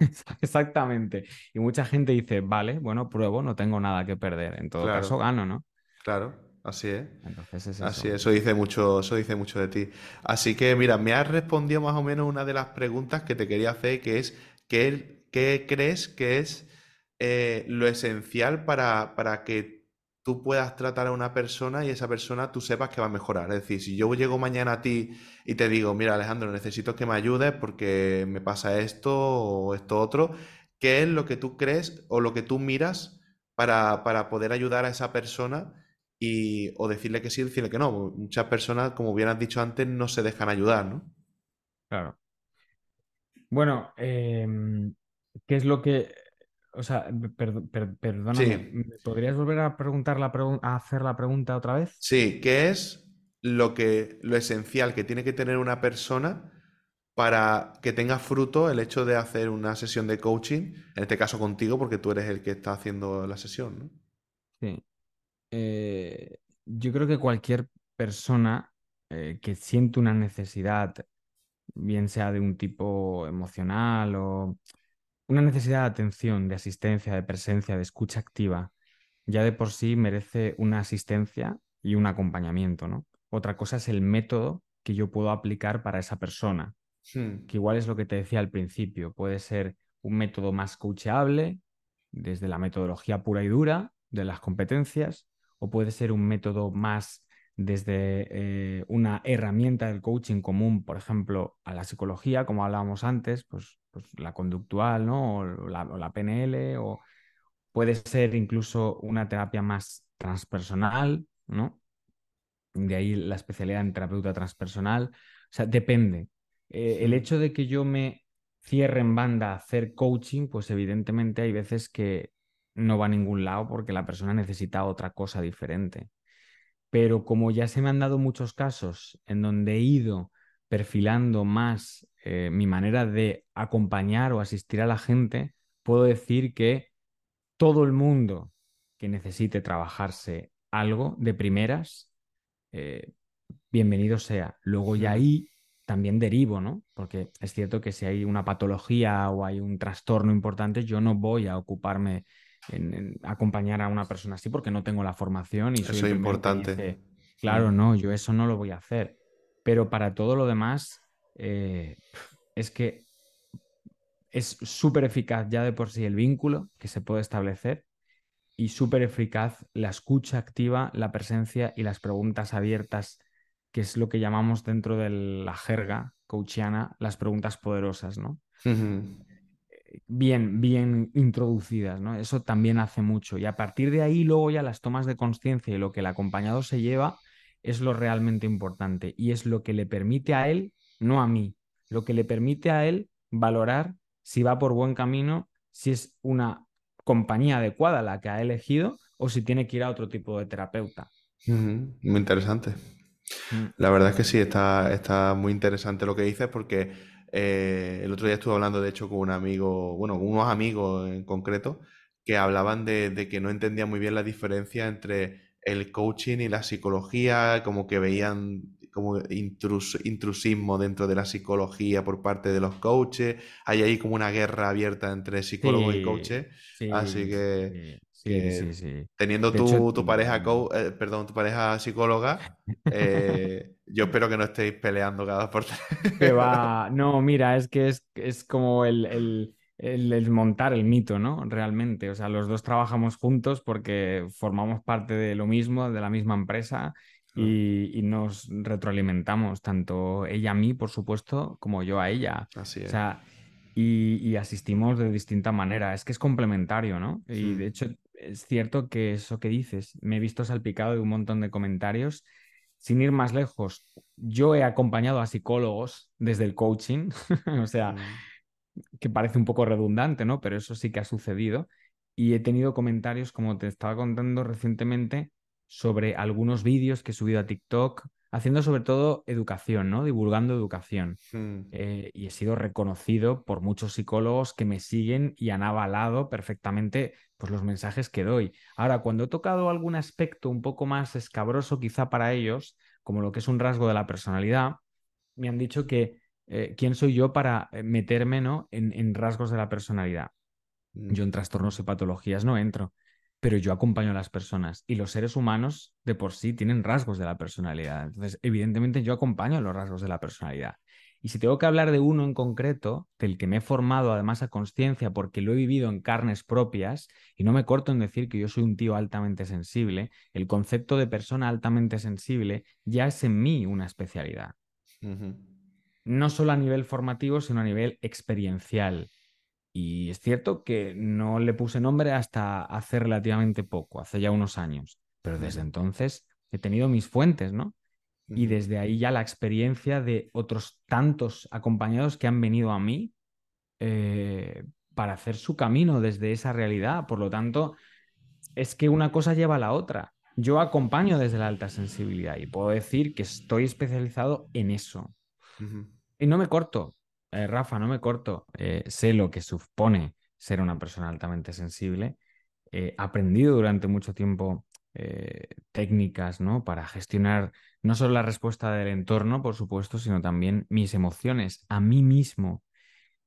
Exactamente. Y mucha gente dice, vale, bueno, pruebo, no tengo nada que perder. En todo caso, gano, ¿no? claro. Así es. Entonces es Así eso. es, eso dice mucho, eso dice mucho de ti. Así que, mira, me has respondido más o menos una de las preguntas que te quería hacer, que es, ¿qué, qué crees que es eh, lo esencial para, para que tú puedas tratar a una persona y esa persona tú sepas que va a mejorar? Es decir, si yo llego mañana a ti y te digo, mira, Alejandro, necesito que me ayudes porque me pasa esto o esto otro, ¿qué es lo que tú crees o lo que tú miras para, para poder ayudar a esa persona? Y o decirle que sí, decirle que no. Muchas personas, como bien has dicho antes, no se dejan ayudar, ¿no? Claro. Bueno, em, ¿qué es lo que... O sea, per- per- perdóname, Sí, ¿me podrías volver a preguntar la a hacer la pregunta otra vez? sí, ¿qué es lo que, lo esencial que tiene que tener una persona para que tenga fruto el hecho de hacer una sesión de coaching? En este caso contigo, porque tú eres el que está haciendo la sesión, ¿no? Sí. Eh, yo creo que cualquier persona eh, que siente una necesidad, bien sea de un tipo emocional o una necesidad de atención, de asistencia, de presencia, de escucha activa, ya de por sí merece una asistencia y un acompañamiento, ¿no? Otra cosa es el método que yo puedo aplicar para esa persona Hmm, que igual es lo que te decía al principio, puede ser un método más coachable, desde la metodología pura y dura de las competencias, o puede ser un método más desde eh, una herramienta del coaching común, por ejemplo, a la psicología, como hablábamos antes, pues, pues la conductual, ¿no? O la, o la PNL, o puede ser incluso una terapia más transpersonal, ¿no? De ahí la especialidad en terapeuta transpersonal. O sea, depende. Eh, el hecho de que yo me cierre en banda a hacer coaching, pues evidentemente hay veces que no va a ningún lado porque la persona necesita otra cosa diferente. Pero como ya se me han dado muchos casos en donde he ido perfilando más eh, mi manera de acompañar o asistir a la gente, puedo decir que todo el mundo que necesite trabajarse algo de primeras, eh, bienvenido sea. Luego ya ahí también derivo, ¿no? Porque es cierto que si hay una patología o hay un trastorno importante, yo no voy a ocuparme en, en acompañar a una persona así porque no tengo la formación y soy Eso es importante. dice, claro, no, yo eso no lo voy a hacer. Pero para todo lo demás, eh, es que es súper eficaz ya de por sí el vínculo que se puede establecer y súper eficaz la escucha activa, la presencia y las preguntas abiertas, que es lo que llamamos dentro de la jerga coachiana las preguntas poderosas, ¿no? Bien, bien introducidas, ¿no? Eso también hace mucho. Y a partir de ahí, luego ya las tomas de conciencia y lo que el acompañado se lleva es lo realmente importante y es lo que le permite a él, no a mí, lo que le permite a él valorar si va por buen camino, si es una compañía adecuada la que ha elegido o si tiene que ir a otro tipo de terapeuta. Muy interesante. Mm, La verdad es que sí, está, está muy interesante lo que dices porque eh, el otro día estuve hablando de hecho con un amigo, bueno, con unos amigos en concreto, que hablaban de, de que no entendían muy bien la diferencia entre el coaching y la psicología, como que veían como intrus- intrusismo dentro de la psicología por parte de los coaches, hay ahí como una guerra abierta entre psicólogos y Sí, coaches, así sí, que, sí, sí, sí, sí. teniendo hecho, tu, tu pareja, mm, co- eh, perdón, tu pareja psicóloga, eh, yo espero que no estéis peleando cada dos por tres. Que va, no, mira, es que es, es como el, el, el desmontar el mito, ¿no? Realmente, o sea, los dos trabajamos juntos porque formamos parte de lo mismo, de la misma empresa Ah, y, y nos retroalimentamos, tanto ella a mí, por supuesto, como yo a ella. Así O es. sea, y, y asistimos de distinta manera, es que es complementario, ¿no? Y Mm, de hecho, es cierto que eso que dices, me he visto salpicado de un montón de comentarios. Sin ir más lejos, yo he acompañado a psicólogos desde el coaching, o sea, mm, que parece un poco redundante, ¿no? Pero eso sí que ha sucedido. Y he tenido comentarios, como te estaba contando recientemente, sobre algunos vídeos que he subido a TikTok, haciendo sobre todo educación, ¿no? Divulgando educación. mm, Eh, y he sido reconocido por muchos psicólogos que me siguen y han avalado perfectamente pues, los mensajes que doy. Ahora, cuando he tocado algún aspecto un poco más escabroso quizá para ellos, como lo que es un rasgo de la personalidad, me han dicho que eh, quién soy yo para eh, meterme ¿no? en, en rasgos de la personalidad. mm, Yo en trastornos y patologías no entro. Pero yo acompaño a las personas y los seres humanos de por sí tienen rasgos de la personalidad. Entonces, evidentemente yo acompaño a los rasgos de la personalidad. Y si tengo que hablar de uno en concreto, del que me he formado además a conciencia porque lo he vivido en carnes propias, y no me corto en decir que yo soy un tío altamente sensible, el concepto de persona altamente sensible ya es en mí una especialidad. No solo a nivel formativo, sino a nivel experiencial. Y es cierto que no le puse nombre hasta hace relativamente poco, hace ya unos años, pero desde entonces he tenido mis fuentes, ¿no? Y desde ahí ya la experiencia de otros tantos acompañados que han venido a mí eh, para hacer su camino desde esa realidad. Por lo tanto, es que una cosa lleva a la otra. Yo acompaño desde la alta sensibilidad y puedo decir que estoy especializado en eso. Y no me corto, eh, Rafa, no me corto. Eh, sé lo que supone ser una persona altamente sensible. He aprendido durante mucho tiempo técnicas ¿no? para gestionar no solo la respuesta del entorno, por supuesto, sino también mis emociones a mí mismo.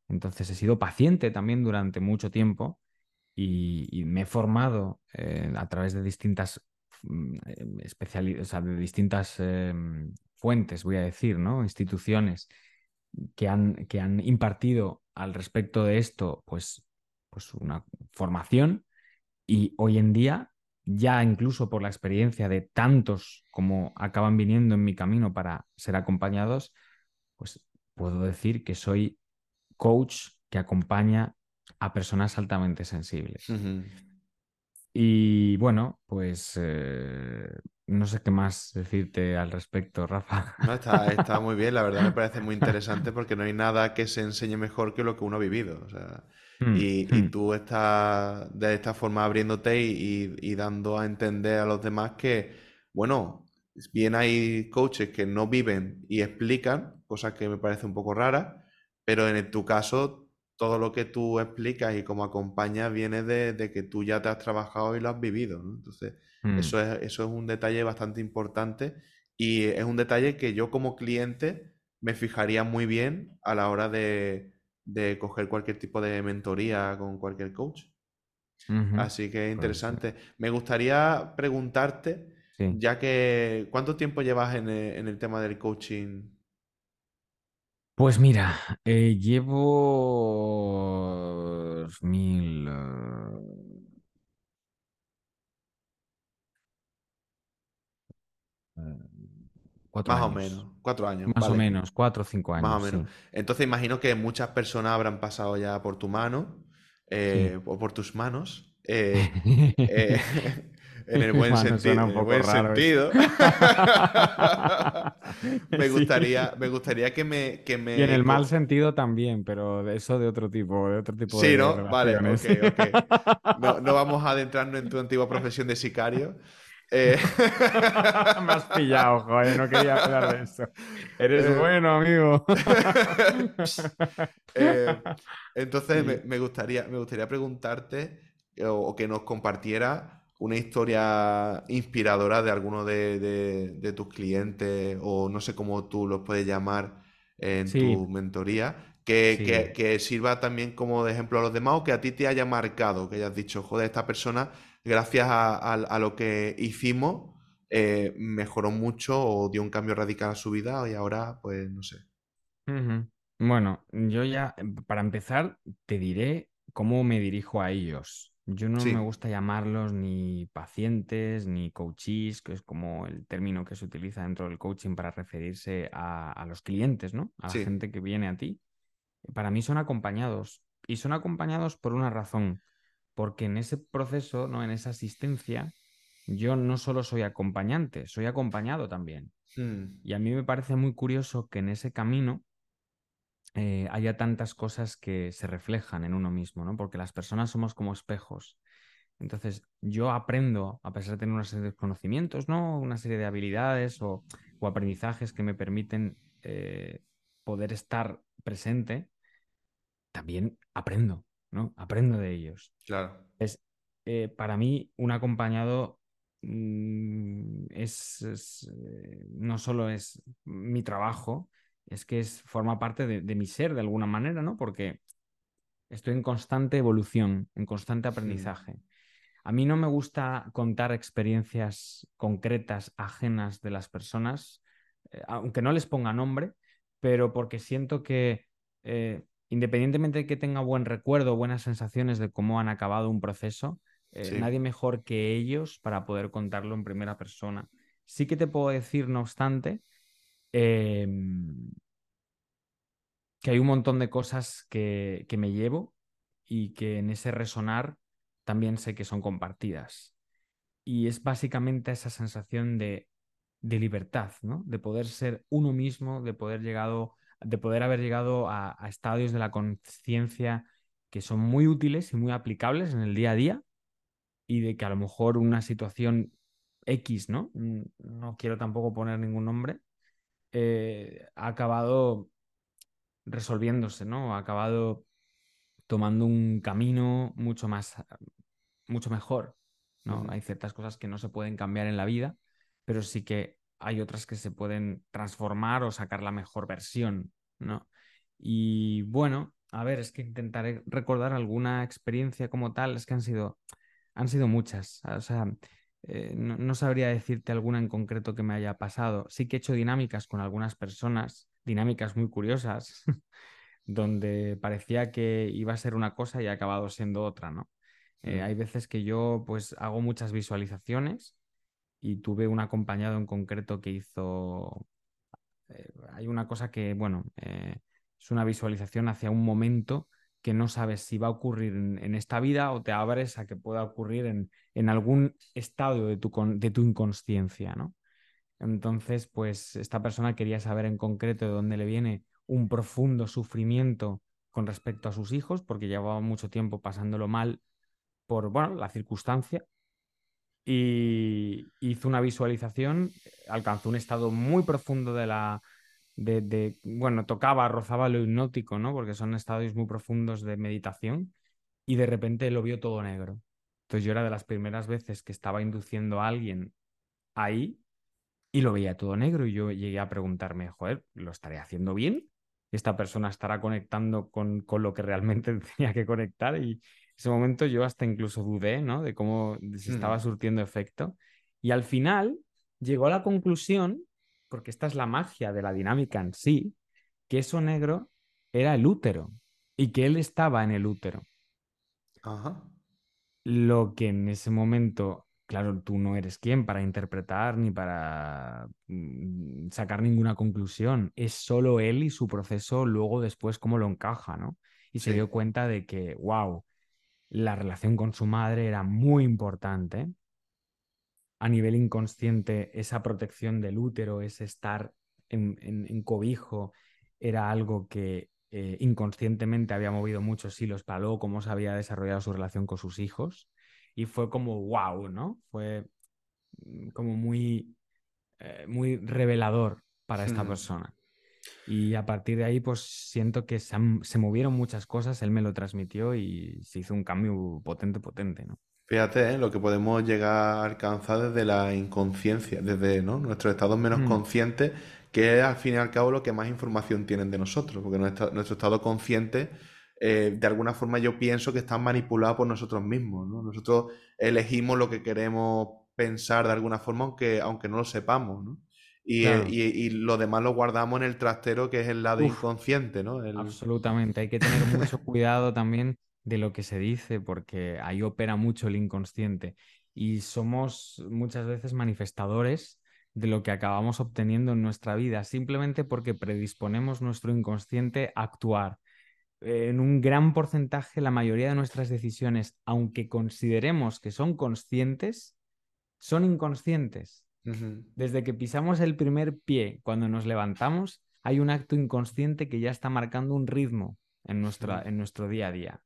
Entonces he sido paciente también durante mucho tiempo y, me he formado eh, a través de distintas mm, o sea, de distintas em, fuentes, voy a decir, ¿no? Instituciones que han, que han impartido al respecto de esto, pues, pues una formación. Y hoy en día ya incluso por la experiencia de tantos como acaban viniendo en mi camino para ser acompañados, pues puedo decir que soy coach que acompaña a personas altamente sensibles. Y bueno, pues eh, no sé qué más decirte al respecto, Rafa. está, muy bien, la verdad me parece muy interesante porque no hay nada que se enseñe mejor que lo que uno ha vivido. O sea, Mm, y, mm. tú estás de esta forma abriéndote y, dando a entender a los demás que, bueno, bien hay coaches que no viven y explican, cosas que me parece un poco rara, pero en tu caso, todo lo que tú explicas y cómo acompañas viene de, que tú ya te has trabajado y lo has vivido. Entonces, Mm. Eso, es, eso es un detalle bastante importante y es un detalle que yo como cliente me fijaría muy bien a la hora de, de coger cualquier tipo de mentoría con cualquier coach. Así que interesante. Me gustaría preguntarte, ya que, ¿cuánto tiempo llevas en el, en el tema del coaching? Pues mira, eh, llevo 2000, más o menos, cuatro años. Más o menos, cuatro o cinco años. Más o menos. Entonces imagino que muchas personas habrán pasado ya por tu mano eh, o por tus manos. Eh, eh, en el buen, sentido, buen sentido. me, gustaría, me gustaría que me, que me... Y en el mal sentido también, pero eso de otro tipo, de otro tipo sí, ¿no? Vale, ok, ok. No, no vamos a adentrarnos en tu antigua profesión de sicario. Eh... Me has pillado, joder, no quería hablar de eso. Eres eh, bueno, amigo. Eh, entonces, me, gustaría, me gustaría preguntarte o, que nos compartiera una historia inspiradora de alguno de, tus clientes o no sé cómo tú los puedes llamar en tu mentoría. Que, que, sirva también como de ejemplo a los demás o que a ti te haya marcado, que hayas dicho, joder, esta persona gracias a, lo que hicimos, eh, mejoró mucho o dio un cambio radical a su vida y ahora, pues, no sé. Bueno, yo ya, para empezar, te diré cómo me dirijo a ellos. Yo no me gusta llamarlos ni pacientes ni coaches, que es como el término que se utiliza dentro del coaching para referirse a, los clientes, ¿no? A la gente que viene a ti. Para mí son acompañados. Y son acompañados por una razón porque en ese proceso, ¿no? en esa asistencia, yo no solo soy acompañante, soy acompañado también. Hmm. Y a mí me parece muy curioso que en ese camino eh, haya tantas cosas que se reflejan en uno mismo, ¿no? porque las personas somos como espejos. Entonces, yo aprendo, a pesar de tener una serie de conocimientos, ¿no? Una serie de habilidades o, aprendizajes que me permiten eh, poder estar presente, también aprendo. ¿No? Aprendo de ellos. Claro. Es, eh, para mí, un acompañado mm, es, eh, no solo es mi trabajo, es que es, forma parte de, mi ser de alguna manera, ¿no? Porque estoy en constante evolución, en constante aprendizaje. A mí no me gusta contar experiencias concretas ajenas de las personas, eh, aunque no les ponga nombre, pero porque siento que eh, independientemente de que tenga buen recuerdo, buenas sensaciones de cómo han acabado un proceso, eh, nadie mejor que ellos para poder contarlo en primera persona. Sí que te puedo decir, no obstante, em, que hay un montón de cosas que, me llevo y que en ese resonar también sé que son compartidas. Y es básicamente esa sensación de, libertad, ¿no? De poder ser uno mismo, de poder, llegado, de poder haber llegado a, estadios de la conciencia que son muy útiles y muy aplicables en el día a día y de que a lo mejor una situación X, ¿no? No quiero tampoco poner ningún nombre, eh, ha acabado resolviéndose, ¿no? Ha acabado tomando un camino mucho más, mucho mejor, ¿no? Hay ciertas cosas que no se pueden cambiar en la vida, pero sí que hay otras que se pueden transformar o sacar la mejor versión, ¿no? Y bueno, a ver, es que intentaré recordar alguna experiencia como tal, es que han sido, han sido muchas, o sea, eh, no, no, sabría decirte alguna en concreto que me haya pasado. Sí que he hecho dinámicas con algunas personas dinámicas muy curiosas, donde parecía que iba a ser una cosa y ha acabado siendo otra, ¿no? Eh, mm. hay veces que yo pues hago muchas visualizaciones y tuve un acompañado en concreto que hizo... Eh, hay una cosa que, bueno, eh, es una visualización hacia un momento que no sabes si va a ocurrir en, esta vida o te abres a que pueda ocurrir en, en algún estado de tu, de tu inconsciencia, ¿no? Entonces, pues esta persona quería saber en concreto de dónde le viene un profundo sufrimiento con respecto a sus hijos, porque llevaba mucho tiempo pasándolo mal por, bueno, la circunstancia. Y hizo una visualización, alcanzó un estado muy profundo de la, de, bueno, tocaba, rozaba lo hipnótico, ¿no? Porque son estados muy profundos de meditación y de repente lo vio todo negro. Entonces yo era de las primeras veces que estaba induciendo a alguien ahí y lo veía todo negro y yo llegué a preguntarme, joder, ¿lo estaré haciendo bien? ¿Esta persona estará conectando con, con lo que realmente tenía que conectar? Y ese momento yo hasta incluso dudé, ¿no? De cómo se estaba mm. surtiendo efecto. Y al final llegó a la conclusión, porque esta es la magia de la dinámica en sí, que eso negro era el útero y que él estaba en el útero. Ajá. Lo que en ese momento claro, tú no eres quien para interpretar ni para mm, sacar ninguna conclusión. Es solo él y su proceso luego después cómo lo encaja, ¿no? Y se dio cuenta de que, wow, la relación con su madre era muy importante. A nivel inconsciente, esa protección del útero, ese estar en, cobijo, era algo que eh, inconscientemente había movido muchos hilos para luego cómo se había desarrollado su relación con sus hijos y fue como wow, ¿no? Fue mm, como muy, eh, muy revelador para esta persona. Y a partir de ahí, pues siento que se, se, movieron muchas cosas, él me lo transmitió y se hizo un cambio potente, potente, ¿no? Fíjate ¿eh? lo que podemos llegar a alcanzar desde la inconsciencia, desde ¿no? nuestros estados menos mm. conscientes, que es al fin y al cabo lo que más información tienen de nosotros, porque nuestro, nuestro estado consciente eh, de alguna forma yo pienso que están manipulados por nosotros mismos. ¿no? Nosotros elegimos lo que queremos pensar de alguna forma, aunque, aunque no lo sepamos. ¿no? Y, y, lo demás lo guardamos en el trastero que es el lado inconsciente. ¿no? Absolutamente, hay que tener mucho cuidado también de lo que se dice, porque ahí opera mucho el inconsciente. Y somos muchas veces manifestadores de lo que acabamos obteniendo en nuestra vida, simplemente porque predisponemos nuestro inconsciente a actuar en un gran porcentaje la mayoría de nuestras decisiones, aunque consideremos que son conscientes, son inconscientes. Desde que pisamos el primer pie, cuando nos levantamos, hay un acto inconsciente que ya está marcando un ritmo en, nuestra, en nuestro día a día.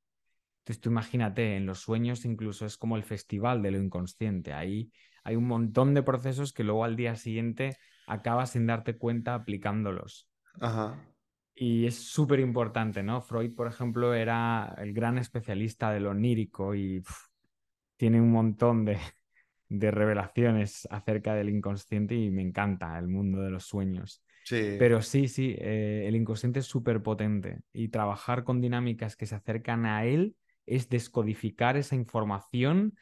Entonces tú imagínate, en los sueños incluso es como el festival de lo inconsciente. Ahí hay un montón de procesos que luego al día siguiente acabas sin darte cuenta aplicándolos. Ajá. Y es súper importante, ¿no? Freud, por ejemplo, era el gran especialista de lo onírico y tiene un montón de, revelaciones acerca del inconsciente y me encanta el mundo de los sueños. Sí. Pero sí, sí, eh, el inconsciente es súper potente y trabajar con dinámicas que se acercan a él es descodificar esa información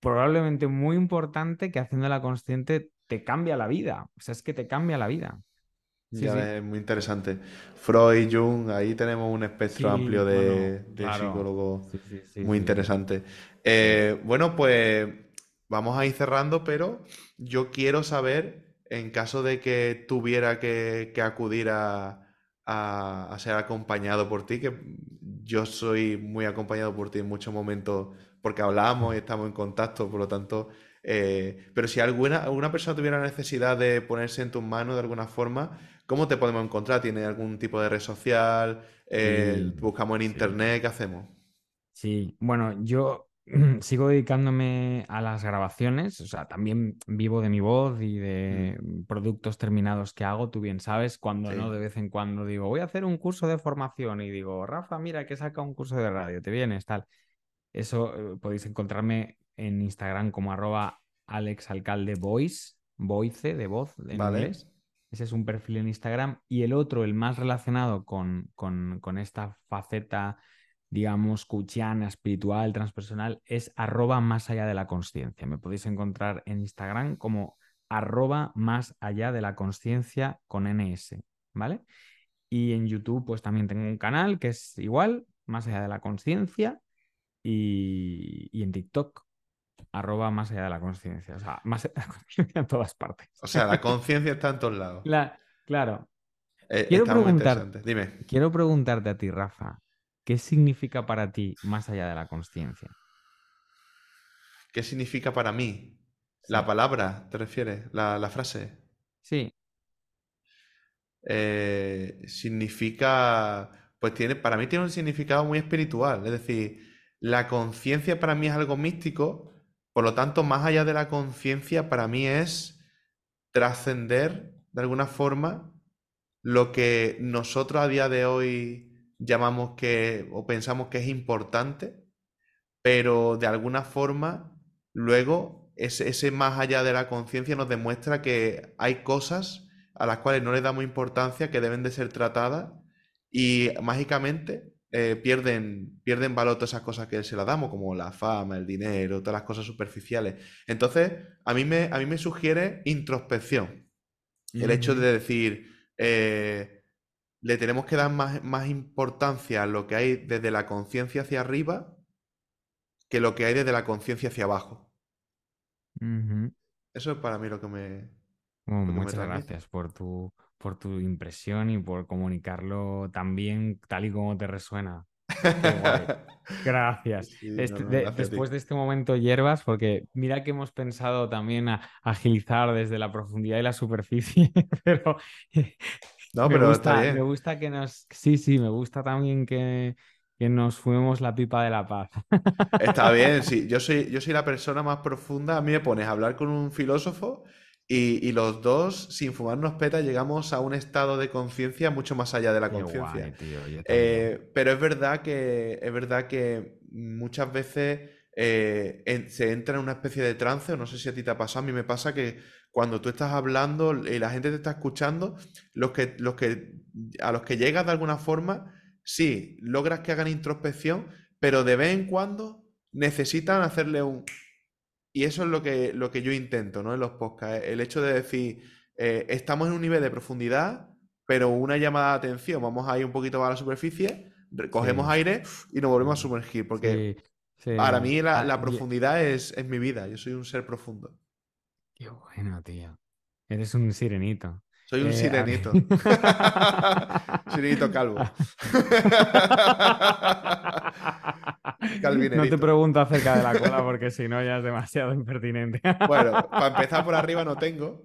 probablemente muy importante que haciéndola consciente te cambia la vida. O sea, es que te cambia la vida. Sí, Ya sí. es muy interesante. Freud, Jung, ahí tenemos un espectro Sí, amplio de, bueno, de claro. psicólogos muy interesante. Eh, bueno, pues vamos a ir cerrando, pero yo quiero saber, en caso de que tuviera que, que acudir a, a- a ser acompañado por ti, que yo soy muy acompañado por ti en muchos momentos porque hablamos y estamos en contacto, por lo tanto, eh, pero si alguna, alguna persona tuviera necesidad de ponerse en tus manos de alguna forma, ¿cómo te podemos encontrar? ¿Tiene algún tipo de red social? Eh, ¿buscamos en sí. internet? ¿Qué hacemos? Sí, bueno, yo sigo dedicándome a las grabaciones, o sea, también vivo de mi voz y Mm, de productos terminados que hago, tú bien sabes, cuando no, de vez en cuando digo, voy a hacer un curso de formación y digo, Rafa, mira que saca un curso de radio, ¿te vienes? Tal. Eso eh, podéis encontrarme en Instagram como arroba alexalcaldevoice, voice de voz en vale. inglés. Ese es un perfil en Instagram. Y el otro, el más relacionado con, con, con esta faceta, digamos, cuchiana, espiritual, transpersonal, es arroba más allá de la consciencia. Me podéis encontrar en Instagram como arroba más allá de la consciencia con NS, ¿vale? Y en YouTube, pues también tengo un canal que es igual, más allá de la conciencia y, y en TikTok, arroba más allá de la conciencia. O sea, más allá de la conciencia en todas partes. O sea, la conciencia está en todos lados. La- claro. Eh, Quiero preguntar. Dime, quiero preguntarte a ti, Rafa, ¿qué significa para ti más allá de la conciencia? ¿qué significa para mí? La Sí, palabra, ¿te refieres? La, la frase. sí, Eh, significa, pues tiene, para mí tiene un significado muy espiritual. Es decir, la conciencia para mí es algo místico, por lo tanto, más allá de la conciencia, para mí es trascender de alguna forma lo que nosotros a día de hoy llamamos que o pensamos que es importante, pero de alguna forma luego ese, ese más allá de la conciencia nos demuestra que hay cosas a las cuales no le damos importancia, que deben de ser tratadas y mágicamente eh, pierden, pierden valor todas esas cosas que se las damos, como la fama, el dinero, todas las cosas superficiales. Entonces, a mí me, a mí me sugiere introspección. El hecho de decir, eh, le tenemos que dar más, más importancia a lo que hay desde la conciencia hacia arriba que lo que hay desde la conciencia hacia abajo. Eso es para mí lo que me, Bueno, lo que me muchas gracias por tu, por tu impresión y por comunicarlo tan bien, tal y como te resuena. Gracias. Sí, Este- no, gracias después de este momento hierbas, porque mira que hemos pensado también a, agilizar desde la profundidad y la superficie, pero No, me pero está gusta, me bien. gusta que nos, sí, sí, me gusta también que, que nos fumemos la pipa de la paz. Está bien, sí. Yo soy, yo soy la persona más profunda. A mí me pones a hablar con un filósofo y, y los dos, sin fumarnos peta, llegamos a un estado de conciencia mucho más allá de la conciencia. Eh, pero es verdad que, es verdad que muchas veces eh, en- se entra en una especie de trance, o no sé si a ti te ha pasado, a mí me pasa que cuando tú estás hablando y la gente te está escuchando, los que, los que, a los que llegas de alguna forma, sí, logras que hagan introspección, pero de vez en cuando necesitan hacerle un... Y eso es lo que, lo que yo intento, ¿no? En los podcasts. El hecho de decir, eh, estamos en un nivel de profundidad, pero una llamada de atención, vamos a ir un poquito a la superficie, cogemos Sí, aire y nos volvemos a sumergir, porque sí, sí. para mí la, Ah, la profundidad es, es mi vida, yo soy un ser profundo. Qué bueno, tío. Eres un sirenito. Soy un Eh, sirenito. Sirenito calvo. No te pregunto acerca de la cola porque si no ya es demasiado impertinente. Bueno, para empezar por arriba no tengo.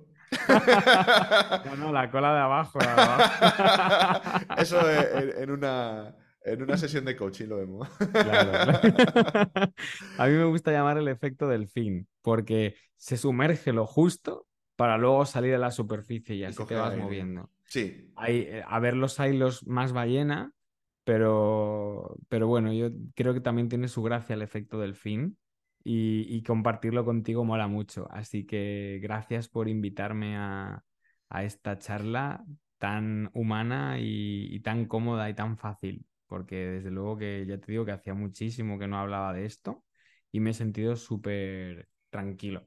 No, no, la cola de abajo, la de abajo. Eso en, en una, en una sesión de coaching lo vemos. Claro. A mí me gusta llamar el efecto delfín, porque se sumerge lo justo para luego salir a la superficie y Y así te vas aire. moviendo. Sí, Hay, eh, a ver los hilos más ballena, pero, pero bueno, yo creo que también tiene su gracia el efecto delfín y, y compartirlo contigo mola mucho. Así que gracias por invitarme a, a esta charla tan humana y, y tan cómoda y tan fácil, porque desde luego que ya te digo que hacía muchísimo que no hablaba de esto y me he sentido súper tranquilo.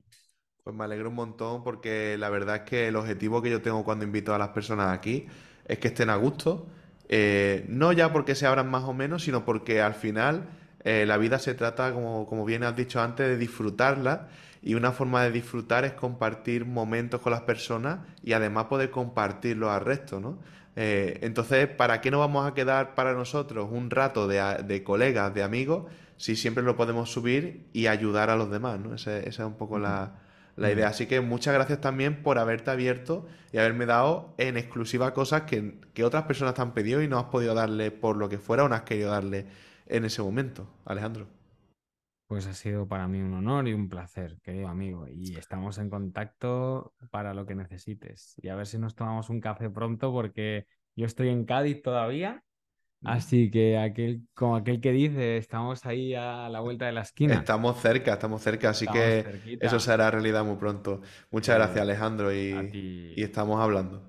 Pues me alegro un montón porque la verdad es que el objetivo que yo tengo cuando invito a las personas aquí es que estén a gusto. eh, no ya porque se abran más o menos, sino porque al final eh, la vida se trata, como, como bien has dicho antes, de disfrutarla. Y una forma de disfrutar es compartir momentos con las personas y además poder compartirlos al resto, ¿no? Eh, entonces, ¿para qué no vamos a quedar para nosotros un rato de, de colegas, de amigos, si siempre lo podemos subir y ayudar a los demás, ¿no? Ese- esa es un poco la, la idea. Así que muchas gracias también por haberte abierto y haberme dado en exclusiva cosas que, que otras personas te han pedido y no has podido darle por lo que fuera o no has querido darle en ese momento, Alejandro. Pues ha sido para mí un honor y un placer, querido amigo. Y estamos en contacto para lo que necesites. Y a ver si nos tomamos un café pronto porque yo estoy en Cádiz todavía. ¿Mm? Así que aquel, como aquel que dice, estamos ahí a la vuelta de la esquina. Estamos cerca, estamos cerca, así Estamos que eso cerquita. se hará realidad muy pronto. Muchas gracias, Alejandro, y, y estamos hablando.